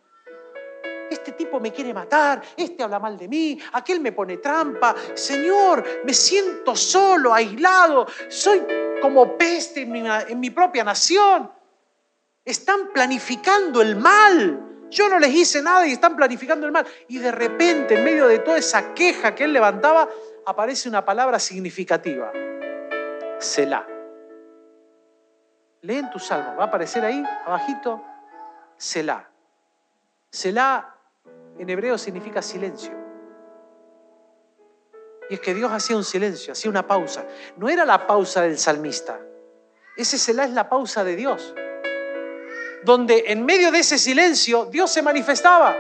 Este tipo me quiere matar, este habla mal de mí, aquel me pone trampa. Señor, me siento solo, aislado, soy como peste en mi, propia nación. Están planificando el mal. Yo no les hice nada y están planificando el mal. Y de repente, en medio de toda esa queja que él levantaba, aparece una palabra significativa. Selah. Leen tu salmo, va a aparecer ahí, abajito, Selah. Selah en hebreo significa silencio. Y es que Dios hacía un silencio, hacía una pausa. No era la pausa del salmista. Ese es la pausa de Dios. Donde en medio de ese silencio Dios se manifestaba.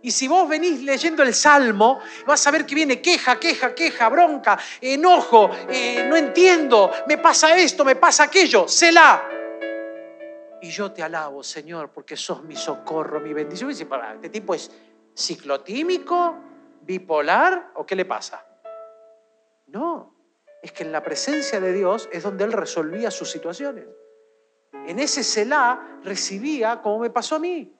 Y si vos venís leyendo el Salmo, vas a ver que viene queja, queja, queja, bronca, enojo, eh, no entiendo, me pasa esto, me pasa aquello. Selah. Y yo te alabo, Señor, porque sos mi socorro, mi bendición. ¿Este tipo es ciclotímico, bipolar o qué le pasa? No, es que en la presencia de Dios es donde Él resolvía sus situaciones. En ese Selah recibía como me pasó a mí,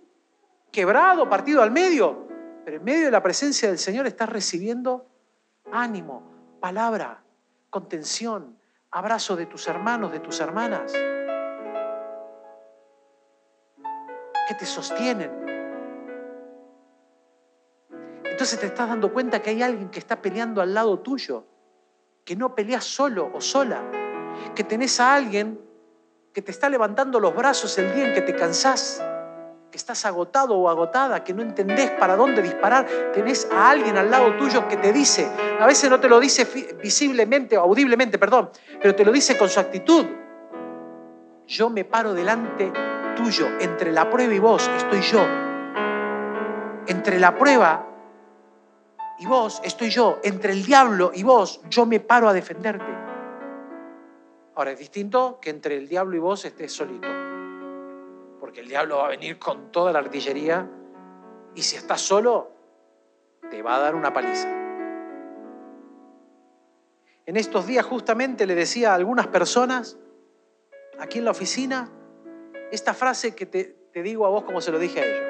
quebrado, partido al medio. Pero en medio de la presencia del Señor estás recibiendo ánimo, palabra, contención, abrazo de tus hermanos, de tus hermanas. que te sostienen. Entonces te estás dando cuenta que hay alguien que está peleando al lado tuyo, que no peleas solo o sola, que tenés a alguien que te está levantando los brazos el día en que te cansás, que estás agotado o agotada, que no entendés para dónde disparar, tenés a alguien al lado tuyo que te dice, a veces no te lo dice visiblemente o audiblemente, perdón, pero te lo dice con su actitud. Yo me paro delante tuyo. Entre la prueba y vos estoy yo. Entre la prueba y vos estoy yo. Entre el diablo y vos yo me paro a defenderte. Ahora es distinto que entre el diablo y vos estés solito. Porque el diablo va a venir con toda la artillería y si estás solo, te va a dar una paliza. En estos días justamente le decía a algunas personas aquí en la oficina, esta frase que te, digo a vos como se lo dije a ellos.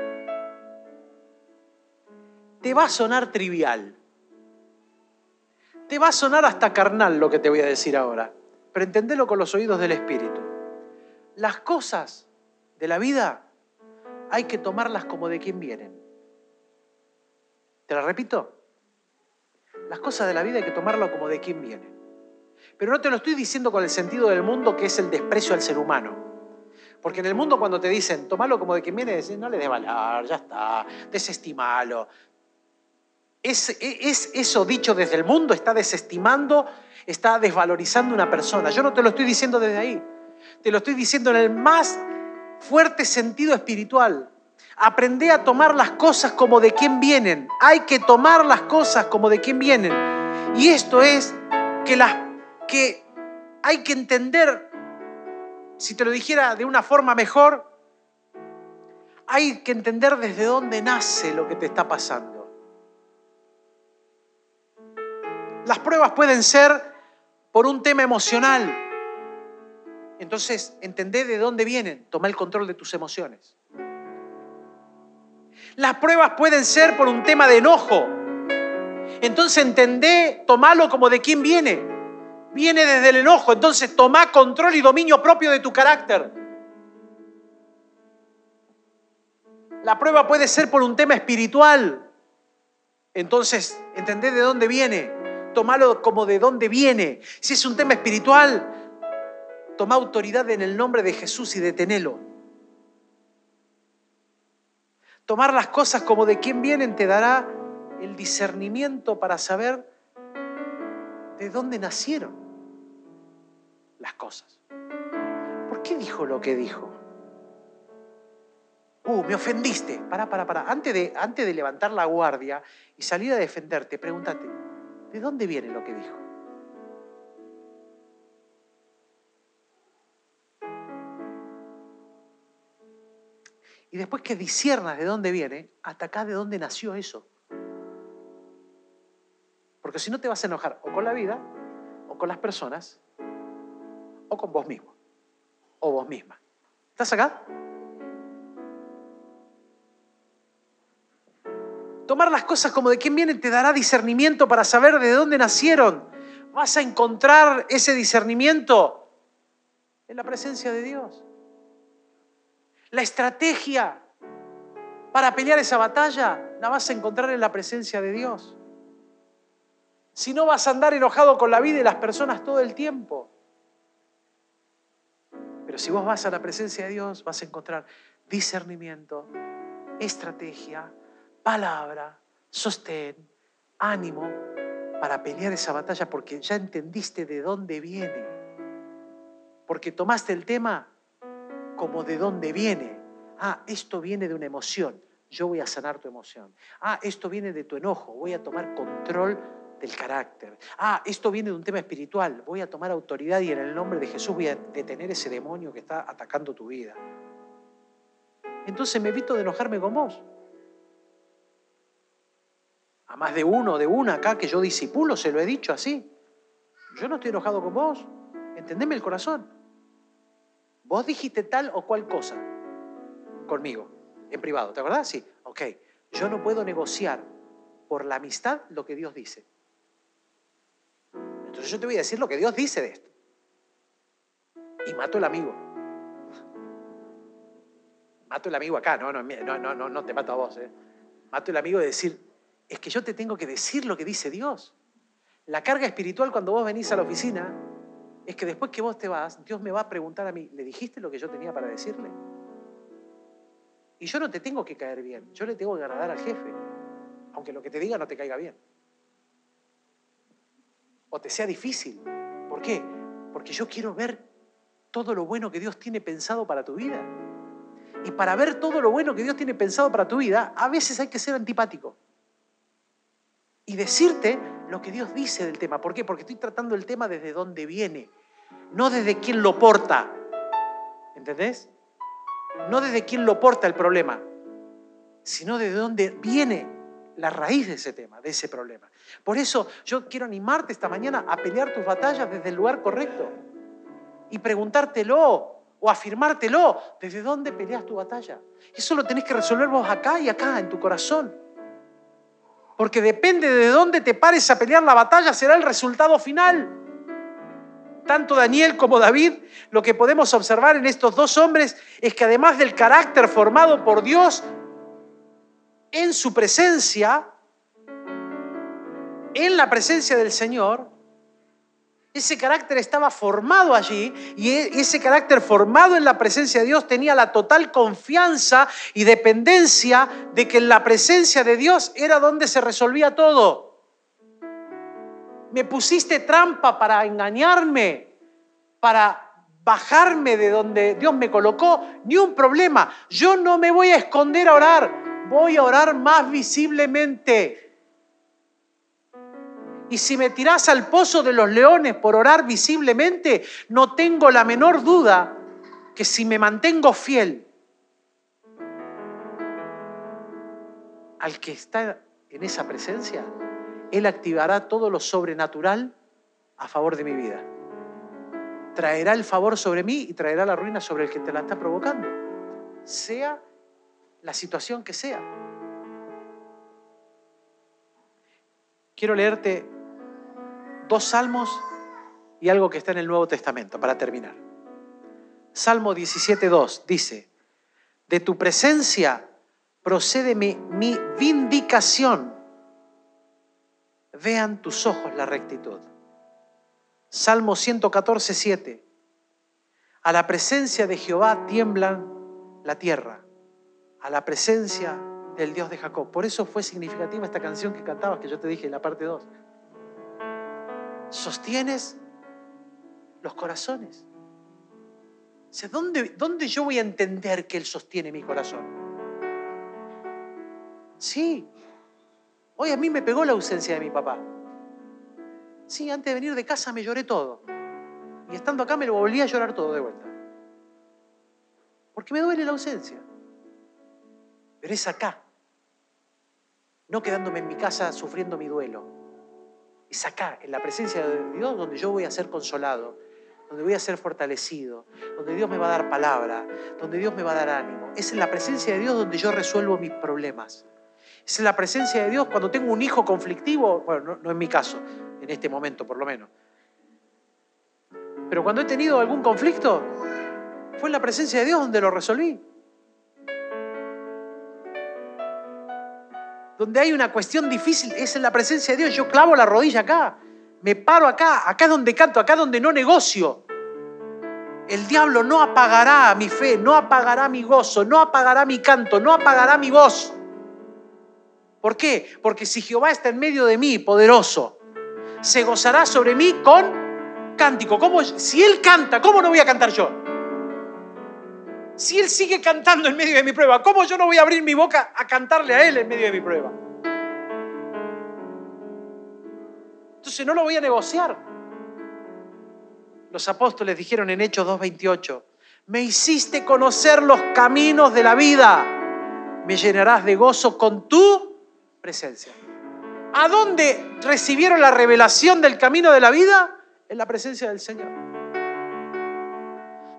Te va a sonar trivial. Te va a sonar hasta carnal lo que te voy a decir ahora. Pero entendelo con los oídos del Espíritu. Las cosas de la vida hay que tomarlas como de quien vienen. ¿Te la repito? Las cosas de la vida hay que tomarlas como de quien vienen. Pero no te lo estoy diciendo con el sentido del mundo que es el desprecio al ser humano. Porque en el mundo cuando te dicen, tomalo como de quien viene, decir, no le dé valor, ya está, desestimalo. Es, es, eso dicho desde el mundo está desestimando, está desvalorizando una persona. Yo no te lo estoy diciendo desde ahí, te lo estoy diciendo en el más fuerte sentido espiritual. Aprende a tomar las cosas como de quien vienen. Hay que tomar las cosas como de quien vienen. Y esto es que, las, que hay que entender si te lo dijera de una forma mejor, hay que entender desde dónde nace lo que te está pasando. Las pruebas pueden ser por un tema emocional. Entonces, entendé de dónde vienen, toma el control de tus emociones. Las pruebas pueden ser por un tema de enojo. Entonces entendé, tomalo como de quién viene viene desde el enojo. Entonces toma control y dominio propio de tu carácter. La prueba puede ser por un tema espiritual. Entonces, entendé de dónde viene. Tomalo como de dónde viene. Si es un tema espiritual, toma autoridad en el nombre de Jesús y detenelo. Tomar las cosas como de quién vienen te dará el discernimiento para saber de dónde nacieron las cosas. ¿Por qué dijo lo que dijo? Uh, me ofendiste. Para, para, para. Antes de, antes de levantar la guardia y salir a defenderte, pregúntate, ¿De dónde viene lo que dijo? Y después que disiernas de dónde viene, atacás de dónde nació eso. Porque si no te vas a enojar o con la vida, o con las personas, o con vos mismo, o vos misma. ¿Estás acá? Tomar las cosas como de quién vienen te dará discernimiento para saber de dónde nacieron. Vas a encontrar ese discernimiento en la presencia de Dios. La estrategia para pelear esa batalla la vas a encontrar en la presencia de Dios. Si no vas a andar enojado con la vida y las personas todo el tiempo. Pero si vos vas a la presencia de Dios, vas a encontrar discernimiento, estrategia, palabra, sostén, ánimo para pelear esa batalla porque ya entendiste de dónde viene. Porque tomaste el tema como de dónde viene. Ah, esto viene de una emoción. Yo voy a sanar tu emoción. Ah, esto viene de tu enojo. Voy a tomar control del carácter. Ah, esto viene de un tema espiritual. Voy a tomar autoridad y en el nombre de Jesús voy a detener ese demonio que está atacando tu vida. Entonces me evito de enojarme con vos a más de uno, de una acá que yo disipulo, se lo he dicho así. Yo no estoy enojado con vos, entendeme el corazón. Vos dijiste tal o cual cosa conmigo, en privado, ¿te acordás? Sí, ok. Yo no puedo negociar por la amistad lo que Dios dice. Entonces yo te voy a decir lo que Dios dice de esto. Y mato el amigo. Mato el amigo acá, no, no, no, no, no te mato a vos. ¿eh? Mato el amigo de decir, es que yo te tengo que decir lo que dice Dios. La carga espiritual cuando vos venís a la oficina es que después que vos te vas, Dios me va a preguntar a mí, ¿le dijiste lo que yo tenía para decirle? Y yo no te tengo que caer bien, yo le tengo que agradar al jefe, aunque lo que te diga no te caiga bien. O te sea difícil. ¿Por qué? Porque yo quiero ver todo lo bueno que Dios tiene pensado para tu vida. Y para ver todo lo bueno que Dios tiene pensado para tu vida, a veces hay que ser antipático y decirte lo que Dios dice del tema. ¿Por qué? Porque estoy tratando el tema desde dónde viene, no desde quién lo porta. ¿Entendés? No desde quién lo porta el problema, sino desde dónde viene la raíz de ese tema, de ese problema. Por eso yo quiero animarte esta mañana a pelear tus batallas desde el lugar correcto y preguntártelo o afirmártelo desde dónde peleas tu batalla. Eso lo tenés que resolver vos acá y acá, en tu corazón porque depende de dónde te pares a pelear la batalla, será el resultado final. Tanto Daniel como David, lo que podemos observar en estos dos hombres es que además del carácter formado por Dios en su presencia, en la presencia del Señor, ese carácter estaba formado allí y e, ese carácter formado en la presencia de Dios tenía la total confianza y dependencia de que en la presencia de Dios era donde se resolvía todo. Me pusiste trampa para engañarme, para bajarme de donde Dios me colocó, ni un problema. Yo no me voy a esconder a orar, voy a orar más visiblemente y si me tirás al pozo de los leones por orar visiblemente, no tengo la menor duda que si me mantengo fiel al que está en esa presencia, Él activará todo lo sobrenatural a favor de mi vida. Traerá el favor sobre mí y traerá la ruina sobre el que te la está provocando, sea la situación que sea. Quiero leerte dos salmos y algo que está en el Nuevo Testamento, para terminar. Salmo 17.2 dice, de tu presencia procede mi, vindicación. Vean tus ojos la rectitud. Salmo 114.7, a la presencia de Jehová tiemblan la tierra, a la presencia del Dios de Jacob. Por eso fue significativa esta canción que cantabas, que yo te dije en la parte 2 sostienes los corazones. O ¿dónde, ¿dónde yo voy a entender que Él sostiene mi corazón? Sí, hoy a mí me pegó la ausencia de mi papá. Sí, antes de venir de casa me lloré todo. Y estando acá me lo volví a llorar todo de vuelta. Porque me duele la ausencia. Pero es acá. No quedándome en mi casa sufriendo mi duelo. Es acá, en la presencia de Dios, donde yo voy a ser consolado, donde voy a ser fortalecido, donde Dios me va a dar palabra, donde Dios me va a dar ánimo. Es en la presencia de Dios donde yo resuelvo mis problemas. Es en la presencia de Dios cuando tengo un hijo conflictivo, bueno, no, no en mi caso, en este momento por lo menos. Pero cuando he tenido algún conflicto, fue en la presencia de Dios donde lo resolví. Donde hay una cuestión difícil, es en la presencia de Dios. Yo clavo la rodilla acá, me paro acá, acá es donde canto, acá es donde no negocio. El diablo no apagará mi fe, no apagará mi gozo, no apagará mi canto, no apagará mi voz. ¿Por qué? Porque si Jehová está en medio de mí, poderoso, se gozará sobre mí con cántico. ¿Cómo, si Él canta, ¿cómo no voy a cantar yo? Si Él sigue cantando en medio de mi prueba, ¿cómo yo no voy a abrir mi boca a cantarle a Él en medio de mi prueba? Entonces no lo voy a negociar. Los apóstoles dijeron en Hechos 2.28, me hiciste conocer los caminos de la vida, me llenarás de gozo con tu presencia. ¿A dónde recibieron la revelación del camino de la vida? En la presencia del Señor.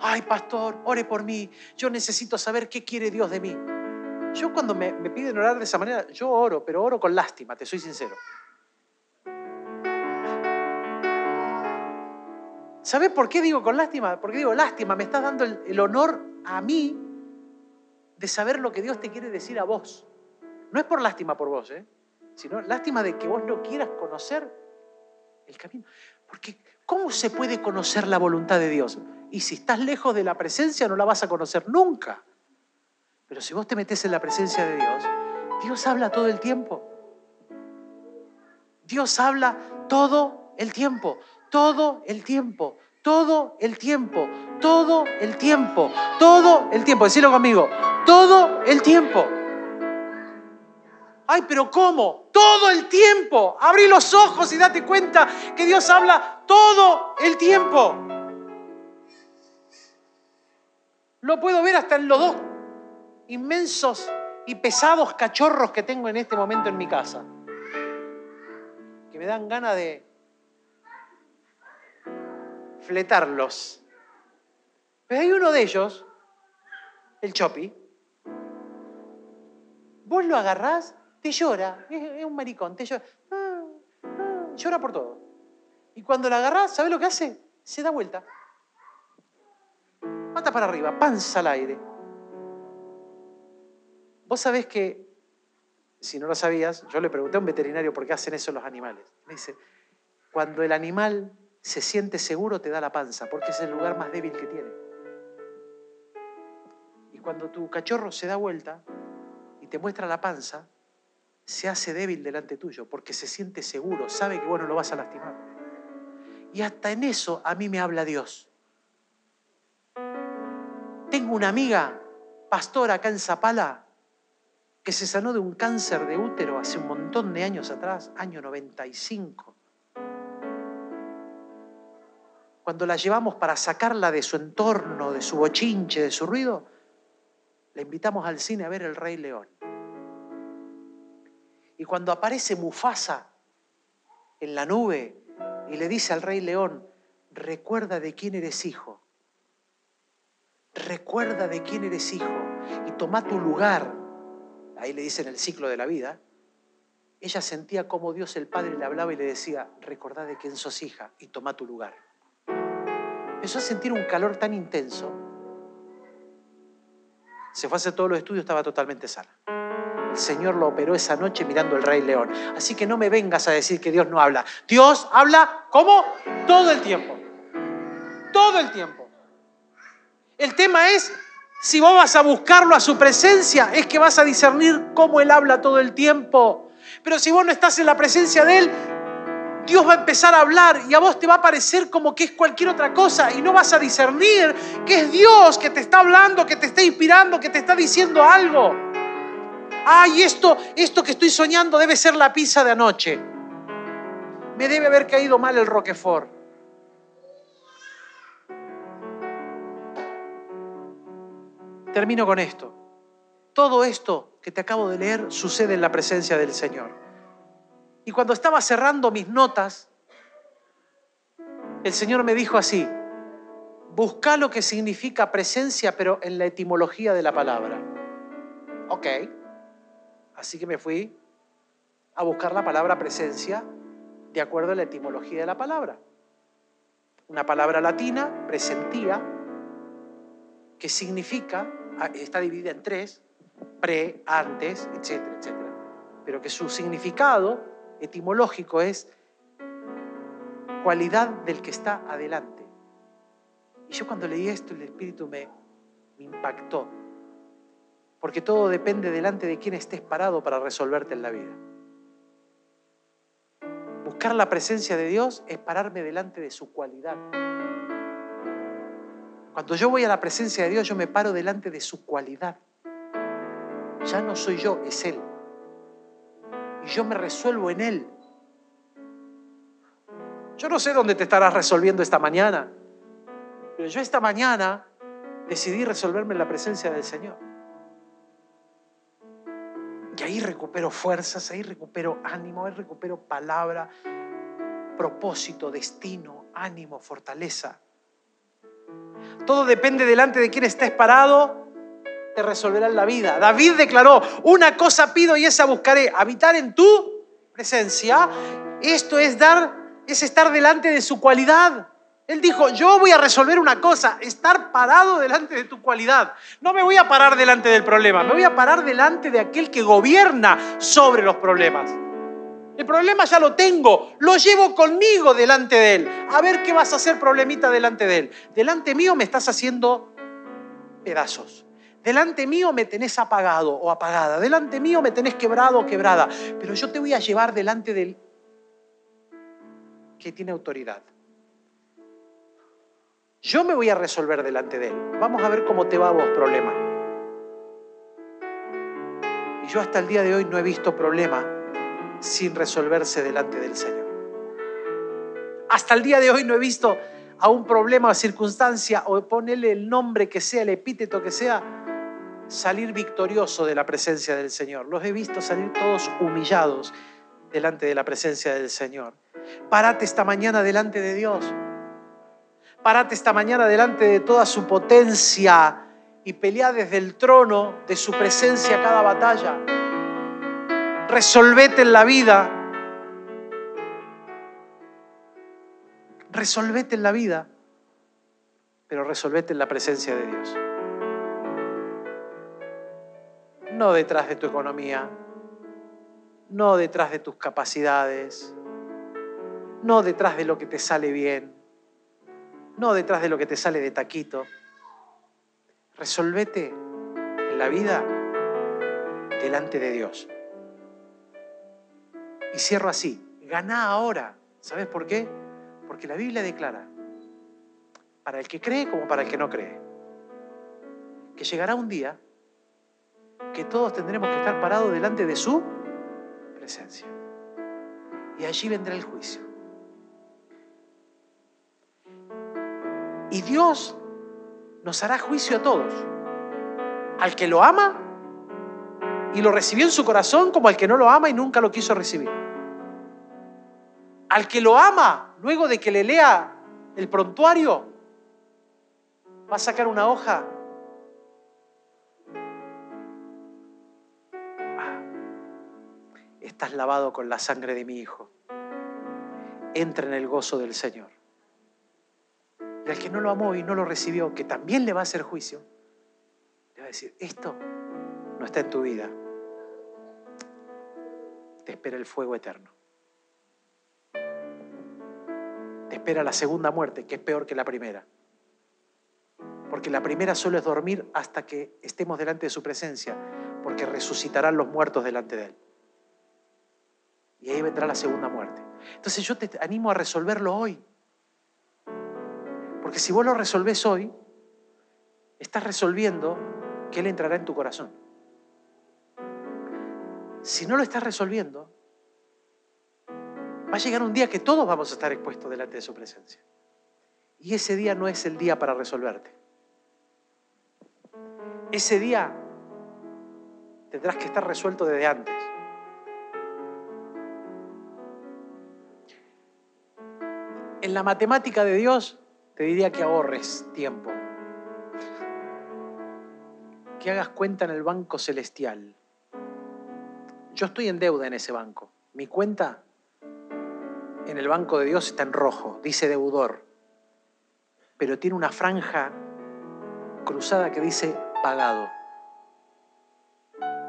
Ay, pastor, ore por mí. Yo necesito saber qué quiere Dios de mí. Yo cuando me, piden orar de esa manera, yo oro, pero oro con lástima, te soy sincero. ¿Sabes por qué digo con lástima? Porque digo, lástima, me estás dando el, el, honor a mí de saber lo que Dios te quiere decir a vos. No es por lástima por vos, ¿eh? sino lástima de que vos no quieras conocer el camino. Porque ¿cómo se puede conocer la voluntad de Dios? Y si estás lejos de la presencia no la vas a conocer nunca. Pero si vos te metes en la presencia de Dios, Dios habla todo el tiempo. Dios habla todo el tiempo, todo el tiempo, todo el tiempo, todo el tiempo, todo el tiempo. Decirlo conmigo, todo el tiempo. Ay, pero ¿cómo? Todo el tiempo. Abrí los ojos y date cuenta que Dios habla todo el tiempo. Lo puedo ver hasta en los dos inmensos y pesados cachorros que tengo en este momento en mi casa. Que me dan ganas de fletarlos. Pero hay uno de ellos, el Chopi. Vos lo agarrás te llora, es, un maricón, te llora, ah, ah, llora por todo. Y cuando la agarrás, ¿sabes lo que hace? Se da vuelta. Pata para arriba, panza al aire. Vos sabés que, si no lo sabías, yo le pregunté a un veterinario por qué hacen eso los animales. Me dice, cuando el animal se siente seguro te da la panza, porque es el lugar más débil que tiene. Y cuando tu cachorro se da vuelta y te muestra la panza, se hace débil delante tuyo porque se siente seguro, sabe que vos no lo vas a lastimar. Y hasta en eso a mí me habla Dios. Tengo una amiga, pastora acá en Zapala, que se sanó de un cáncer de útero hace un montón de años atrás, año 95. Cuando la llevamos para sacarla de su entorno, de su bochinche, de su ruido, la invitamos al cine a ver El Rey León. Y cuando aparece Mufasa en la nube y le dice al rey león, recuerda de quién eres hijo, recuerda de quién eres hijo y toma tu lugar, ahí le dice en el ciclo de la vida, ella sentía como Dios el Padre le hablaba y le decía, recordá de quién sos hija y toma tu lugar. Empezó a sentir un calor tan intenso. Se fue a hacer todos los estudios, estaba totalmente sana. El Señor lo operó esa noche mirando el Rey León. Así que no me vengas a decir que Dios no habla. Dios habla, ¿cómo? Todo el tiempo. Todo el tiempo. El tema es, si vos vas a buscarlo a su presencia, es que vas a discernir cómo Él habla todo el tiempo. Pero si vos no estás en la presencia de Él, Dios va a empezar a hablar y a vos te va a parecer como que es cualquier otra cosa y no vas a discernir que es Dios que te está hablando, que te está inspirando, que te está diciendo algo ay, esto, esto que estoy soñando debe ser la pizza de anoche. Me debe haber caído mal el Roquefort. Termino con esto. Todo esto que te acabo de leer sucede en la presencia del Señor. Y cuando estaba cerrando mis notas, el Señor me dijo así, busca lo que significa presencia, pero en la etimología de la palabra. Ok, así que me fui a buscar la palabra presencia de acuerdo a la etimología de la palabra. Una palabra latina, presentía, que significa, está dividida en tres, pre, antes, etcétera, etcétera. Pero que su significado etimológico es cualidad del que está adelante. Y yo cuando leí esto, el Espíritu me, impactó. Porque todo depende delante de quién estés parado para resolverte en la vida. Buscar la presencia de Dios es pararme delante de su cualidad. Cuando yo voy a la presencia de Dios, yo me paro delante de su cualidad. Ya no soy yo, es Él. Y yo me resuelvo en Él. Yo no sé dónde te estarás resolviendo esta mañana, pero yo esta mañana decidí resolverme en la presencia del Señor. Y ahí recupero fuerzas, ahí recupero ánimo, ahí recupero palabra, propósito, destino, ánimo, fortaleza. Todo depende delante de quién estés parado, te resolverá la vida. David declaró, una cosa pido y esa buscaré, habitar en tu presencia. Esto es dar, es estar delante de su cualidad. Él dijo, yo voy a resolver una cosa, estar parado delante de tu cualidad. No me voy a parar delante del problema, me voy a parar delante de aquel que gobierna sobre los problemas. El problema ya lo tengo, lo llevo conmigo delante de Él. A ver qué vas a hacer problemita delante de Él. Delante mío me estás haciendo pedazos. Delante mío me tenés apagado o apagada. Delante mío me tenés quebrado o quebrada. Pero yo te voy a llevar delante del que tiene autoridad. Yo me voy a resolver delante de Él. Vamos a ver cómo te va a vos, problema. Y yo hasta el día de hoy no he visto problema sin resolverse delante del Señor. Hasta el día de hoy no he visto a un problema o circunstancia o ponerle el nombre que sea, el epíteto que sea, salir victorioso de la presencia del Señor. Los he visto salir todos humillados delante de la presencia del Señor. Parate esta mañana delante de Dios. Parate esta mañana delante de toda su potencia y pelea desde el trono de su presencia cada batalla resolvete en la vida. Resolvete en la vida, pero resolvete en la presencia de Dios. No detrás de tu economía, no detrás de tus capacidades, no detrás de lo que te sale bien, no detrás de lo que te sale de taquito. Resolvete en la vida delante de Dios. Y cierro así, gana ahora. ¿Sabes por qué? Porque la Biblia declara, para el que cree como para el que no cree, que llegará un día que todos tendremos que estar parados delante de su presencia. Y allí vendrá el juicio. Y Dios nos hará juicio a todos. Al que lo ama y lo recibió en su corazón como al que no lo ama y nunca lo quiso recibir. Al que lo ama, luego de que le lea el prontuario, va a sacar una hoja. Ah, estás lavado con la sangre de mi Hijo. Entra en el gozo del Señor. Y al que no lo amó y no lo recibió, que también le va a hacer juicio, le va a decir, esto no está en tu vida, te espera el fuego eterno. Te espera la segunda muerte, que es peor que la primera. Porque la primera solo es dormir hasta que estemos delante de su presencia, porque resucitarán los muertos delante de él. Y ahí vendrá la segunda muerte. Entonces yo te animo a resolverlo hoy. Porque si vos lo resolvés hoy, estás resolviendo que Él entrará en tu corazón si no lo estás resolviendo, va a llegar un día que todos vamos a estar expuestos delante de su presencia. Y ese día no es el día para resolverte. Ese día tendrás que estar resuelto desde antes. En la matemática de Dios te diría que ahorres tiempo, que hagas cuenta en el banco celestial. Yo estoy en deuda en ese banco. Mi cuenta en el banco de Dios está en rojo, dice deudor, pero tiene una franja cruzada que dice pagado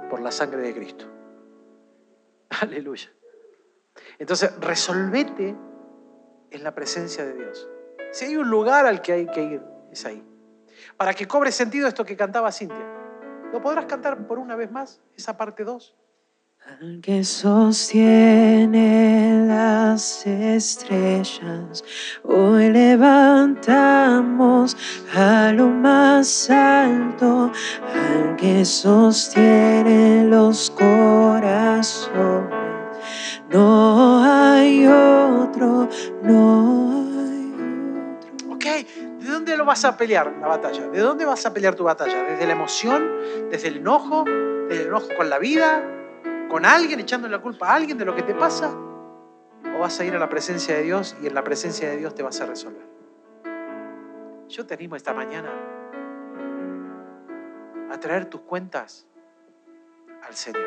por la sangre de Cristo. Aleluya. Entonces, resolvete en la presencia de Dios. Si hay un lugar al que hay que ir, es ahí. Para que cobre sentido esto que cantaba Cintia. ¿Lo podrás cantar por una vez más, esa parte 2? Al que sostiene las estrellas, hoy levantamos a lo más alto, al que sostiene los corazones. No hay otro, no hay otro. Ok, ¿de dónde lo vas a pelear la batalla? ¿De dónde vas a pelear tu batalla? ¿Desde la emoción? ¿Desde el enojo? ¿Desde el enojo con la vida? ¿Con alguien echando la culpa a alguien de lo que te pasa? ¿O vas a ir a la presencia de Dios y en la presencia de Dios te vas a resolver? Yo te animo esta mañana a traer tus cuentas al Señor.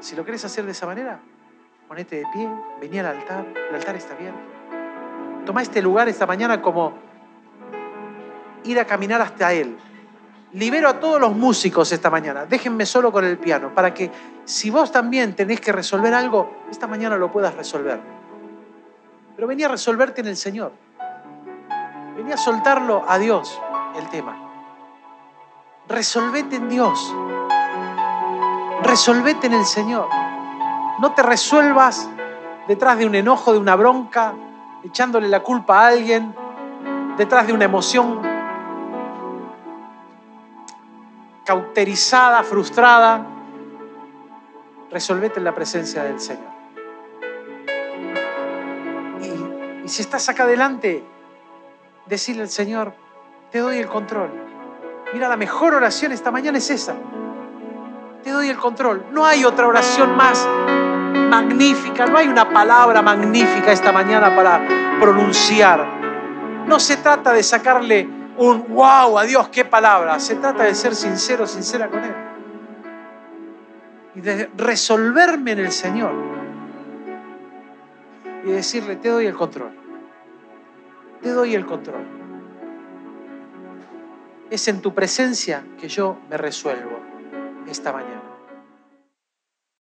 Si lo quieres hacer de esa manera, ponete de pie, vení al altar, el altar está abierto. Toma este lugar esta mañana como ir a caminar hasta Él. Libero a todos los músicos esta mañana. Déjenme solo con el piano para que si vos también tenés que resolver algo, esta mañana lo puedas resolver. Pero vení a resolverte en el Señor. Vení a soltarlo a Dios el tema. Resolvete en Dios. Resolvete en el Señor. No te resuelvas detrás de un enojo, de una bronca, echándole la culpa a alguien, detrás de una emoción cauterizada, frustrada. Resolvete en la presencia del Señor. Y, si estás acá adelante, decirle al Señor, te doy el control. Mira, la mejor oración esta mañana es esa. Te doy el control. No hay otra oración más magnífica, no hay una palabra magnífica esta mañana para pronunciar. No se trata de sacarle un wow a Dios, qué palabra. Se trata de ser sincero, sincera con Él. Y de resolverme en el Señor. Y decirle, te doy el control. Te doy el control. Es en tu presencia que yo me resuelvo esta mañana.